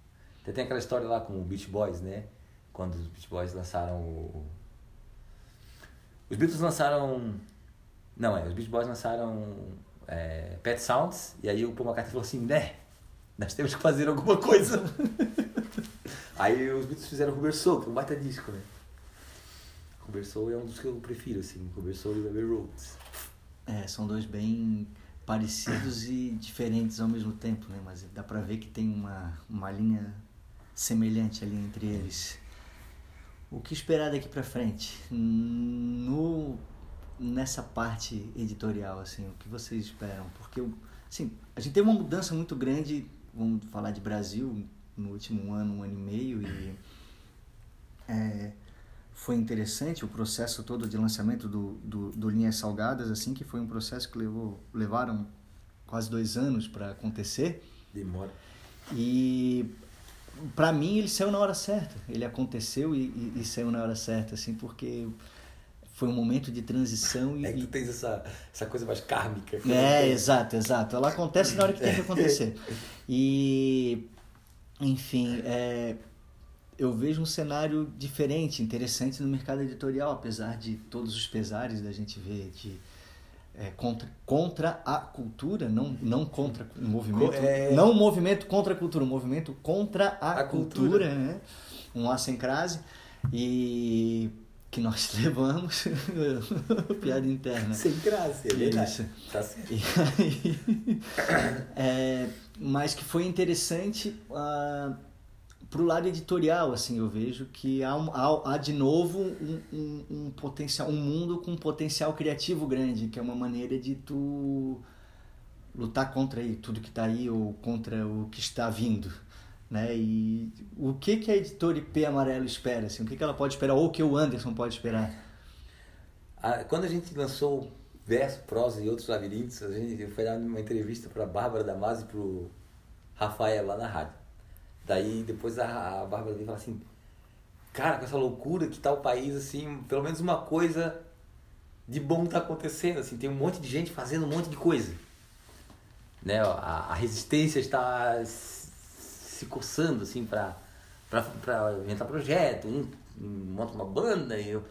Até tem aquela história lá com o Beach Boys, né? Quando os Beach Boys lançaram o... Os Beatles lançaram... Não, é, os Beach Boys lançaram é, Pet Sounds, e aí o Paul McCartney falou assim, né, nós temos que fazer alguma coisa. aí os Beatles fizeram Rubber Soul, que é um baita disco, né? Rubber Soul é um dos que eu prefiro, assim, Rubber Soul e Abbey Roads. É, são dois bem parecidos e diferentes ao mesmo tempo, né? Mas dá pra ver que tem uma, uma linha semelhante ali entre eles. O que esperar daqui pra frente? No nessa parte editorial, assim, o que vocês esperam? Porque, assim, a gente teve uma mudança muito grande, vamos falar de Brasil, no último ano, um ano e meio, e é, foi interessante o processo todo de lançamento do, do, do Linhas Salgadas, assim, que foi um processo que levou, levaram quase dois anos para acontecer. Demora. E para mim ele saiu na hora certa. Ele aconteceu e, e, e, saiu na hora certa, assim, porque foi um momento de transição e. É que tu tens essa, essa coisa mais kármica. É, exato, exato. Ela acontece na hora que tem que acontecer. E, enfim, é, eu vejo um cenário diferente, interessante no mercado editorial, apesar de todos os pesares da gente ver de. É, contra, contra a cultura, não, não contra o movimento, é... não o movimento contra a cultura, o movimento contra a, a cultura, cultura, né? Um A sem crase. E que nós levamos, piada interna. Sem graça, é verdade. Isso. Tá certo. Aí, é, mas que foi interessante uh, ah, para o lado editorial, assim, eu vejo que há, um, há, há de novo um, um, um, potencial, um mundo com um potencial criativo grande, que é uma maneira de tu lutar contra aí tudo que está aí ou contra o que está vindo, né? E o que que a editora IP Amarelo espera, assim? O que que ela pode esperar ou o que o Anderson pode esperar? Quando a gente lançou Verso, Prosa e Outros Labirintos, a gente foi dar uma entrevista para a Bárbara Damasio e para o Rafael lá na rádio. Daí depois a, a Bárbara veio falou assim, cara, com essa loucura que tá o país, assim, pelo menos uma coisa de bom tá acontecendo, assim, tem um monte de gente fazendo um monte de coisa. Né? A, a resistência está se coçando, assim, para inventar projeto, um, monta uma banda e um,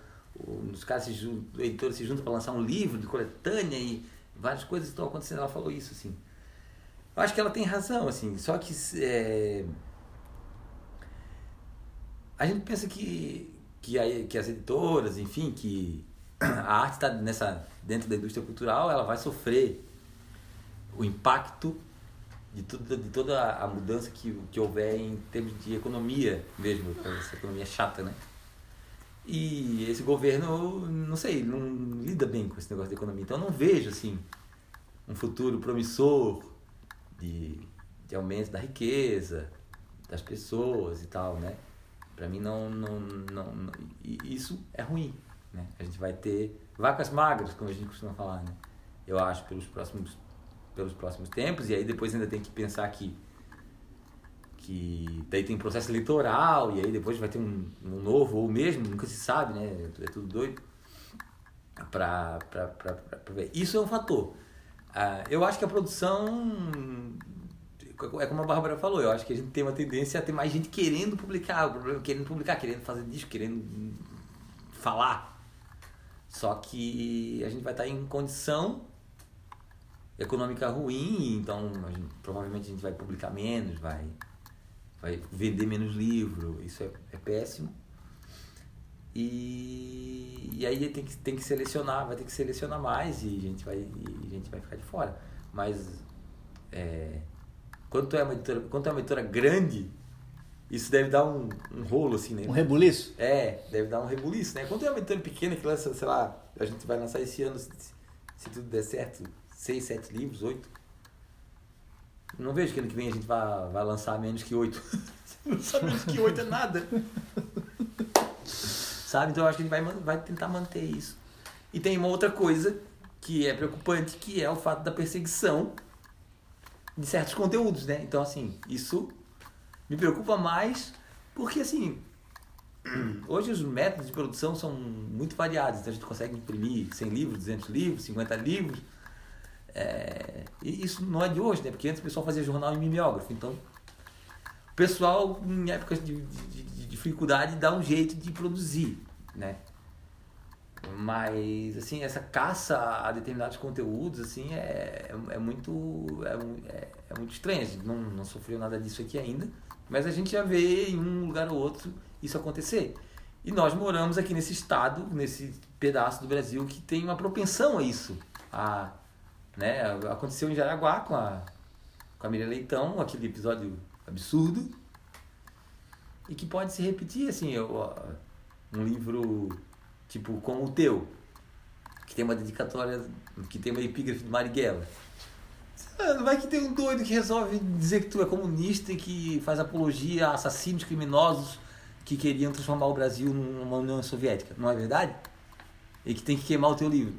os caras se juntam, editores se juntam para lançar um livro de coletânea e várias coisas estão acontecendo. Ela falou isso, assim. Eu acho que ela tem razão, assim, só que é, a gente pensa que, que, a, que as editoras, enfim, que a arte está nessa dentro da indústria cultural, ela vai sofrer o impacto de, tudo, de toda a mudança que, que houver em termos de economia mesmo, essa economia chata, né? E esse governo, não sei, não lida bem com esse negócio de economia. Então eu não vejo, assim, um futuro promissor de, de aumento da riqueza das pessoas e tal, né? Para mim não, não, não, não, isso é ruim, né? A gente vai ter vacas magras, como a gente costuma falar, né? Eu acho pelos próximos pelos próximos tempos e aí depois ainda tem que pensar que que daí tem processo eleitoral e aí depois vai ter um, um novo ou mesmo, nunca se sabe, né? É tudo doido. Pra ver. Isso é um fator. Ah, eu acho que a produção é como a Bárbara falou, eu acho que a gente tem uma tendência a ter mais gente querendo publicar, querendo publicar, querendo fazer disco, querendo falar. Só que a gente vai estar em condição econômica ruim, então a gente, provavelmente a gente vai publicar menos, vai, vai vender menos livro, isso é, é péssimo. E, e aí tem que, tem que selecionar, vai ter que selecionar mais e a gente vai, a gente vai ficar de fora. Mas é, quando tu é uma editora, quando tu é uma editora grande, isso deve dar um, um rolo, assim, né? Um rebuliço? É, deve dar um rebuliço, né? Quando tu é uma editora pequena que lança, sei lá, a gente vai lançar esse ano, se, se tudo der certo, seis, sete livros, oito. Não vejo que ano que vem a gente vai, vai lançar menos que oito. lançar menos que oito é nada. Sabe? Então eu acho que a gente vai, vai tentar manter isso. E tem uma outra coisa que é preocupante, que é o fato da perseguição de certos conteúdos, né? Então, assim, isso me preocupa mais porque, assim, hoje os métodos de produção são muito variados. Então, a gente consegue imprimir 100 livros, 200 livros, 50 livros. É... e isso não é de hoje, né? Porque antes o pessoal fazia jornal em mimeógrafo. Então, o pessoal, em épocas de, de, de dificuldade, dá um jeito de produzir, né? Mas, assim, essa caça a determinados conteúdos, assim, é, é, é muito é, é, é, muito estranho. A gente não, não sofreu nada disso aqui ainda, mas a gente já vê em um lugar ou outro isso acontecer. E nós moramos aqui nesse estado, nesse pedaço do Brasil que tem uma propensão a isso. A, né, aconteceu em Jaraguá com a, com a Leitão, aquele episódio absurdo, e que pode se repetir, assim, um livro tipo como o teu, que tem uma dedicatória, que tem uma epígrafe de Marighella. Não vai que tem um doido que resolve dizer que tu é comunista e que faz apologia a assassinos criminosos que queriam transformar o Brasil numa União Soviética, não é verdade? E que tem que queimar o teu livro.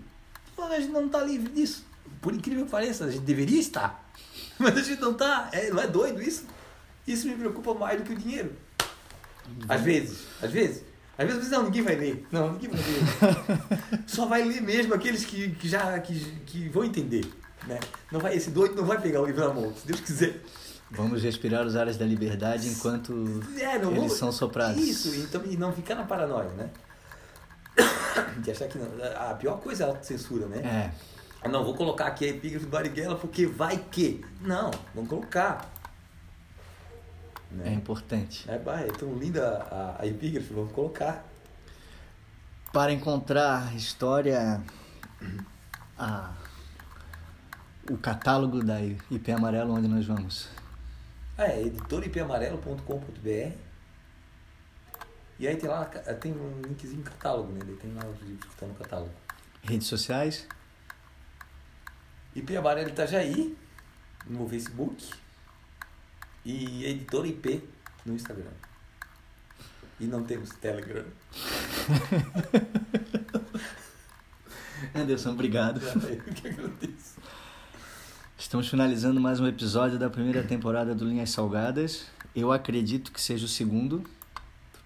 Gente não está livre disso. Por incrível que pareça, a gente deveria estar. Mas a gente não está. É, não é doido isso? Isso me preocupa mais do que o dinheiro. Às vezes, às vezes. Às vezes não, ninguém vai ler. Não, ninguém vai ler. Só vai ler mesmo aqueles que, que já que, que vão entender. Né? Não vai, esse doido não vai pegar o livro na mão, se Deus quiser. Vamos respirar os ares da liberdade enquanto é, eles são soprados. Isso, então, e não ficar na paranoia, né? De achar que não. A pior coisa é a autocensura, né? É. Não, vou colocar aqui a epígrafe Bariguela porque vai que. Não, vamos colocar. Né? É importante. É, é tão linda a, a epígrafe, vamos colocar. Para encontrar história, a, o catálogo da IP Amarelo, onde nós vamos? É, editoripamarelo.com.br e aí tem lá, tem um linkzinho catálogo, né? Tem lá os livros que estão no catálogo. Redes sociais? IP Amarelo Itajaí no Facebook e Editora IP no Instagram. E não temos Telegram. Anderson, obrigado. Que agradeço. Estamos finalizando mais um episódio da primeira temporada do Linhas Salgadas. Eu acredito que seja o segundo,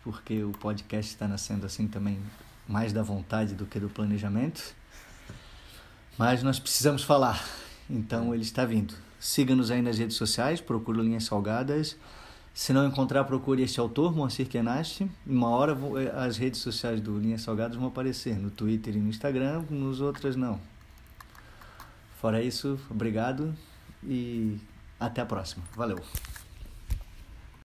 porque o podcast está nascendo assim também mais da vontade do que do planejamento. Mas nós precisamos falar, então ele está vindo. Siga-nos aí nas redes sociais, procure Linhas Salgadas. Se não encontrar, procure este autor, Moacir Kenashi. Uma hora eh, as redes sociais do Linhas Salgadas vão aparecer, no Twitter e no Instagram, nos outras não. Fora isso, obrigado e até a próxima. Valeu!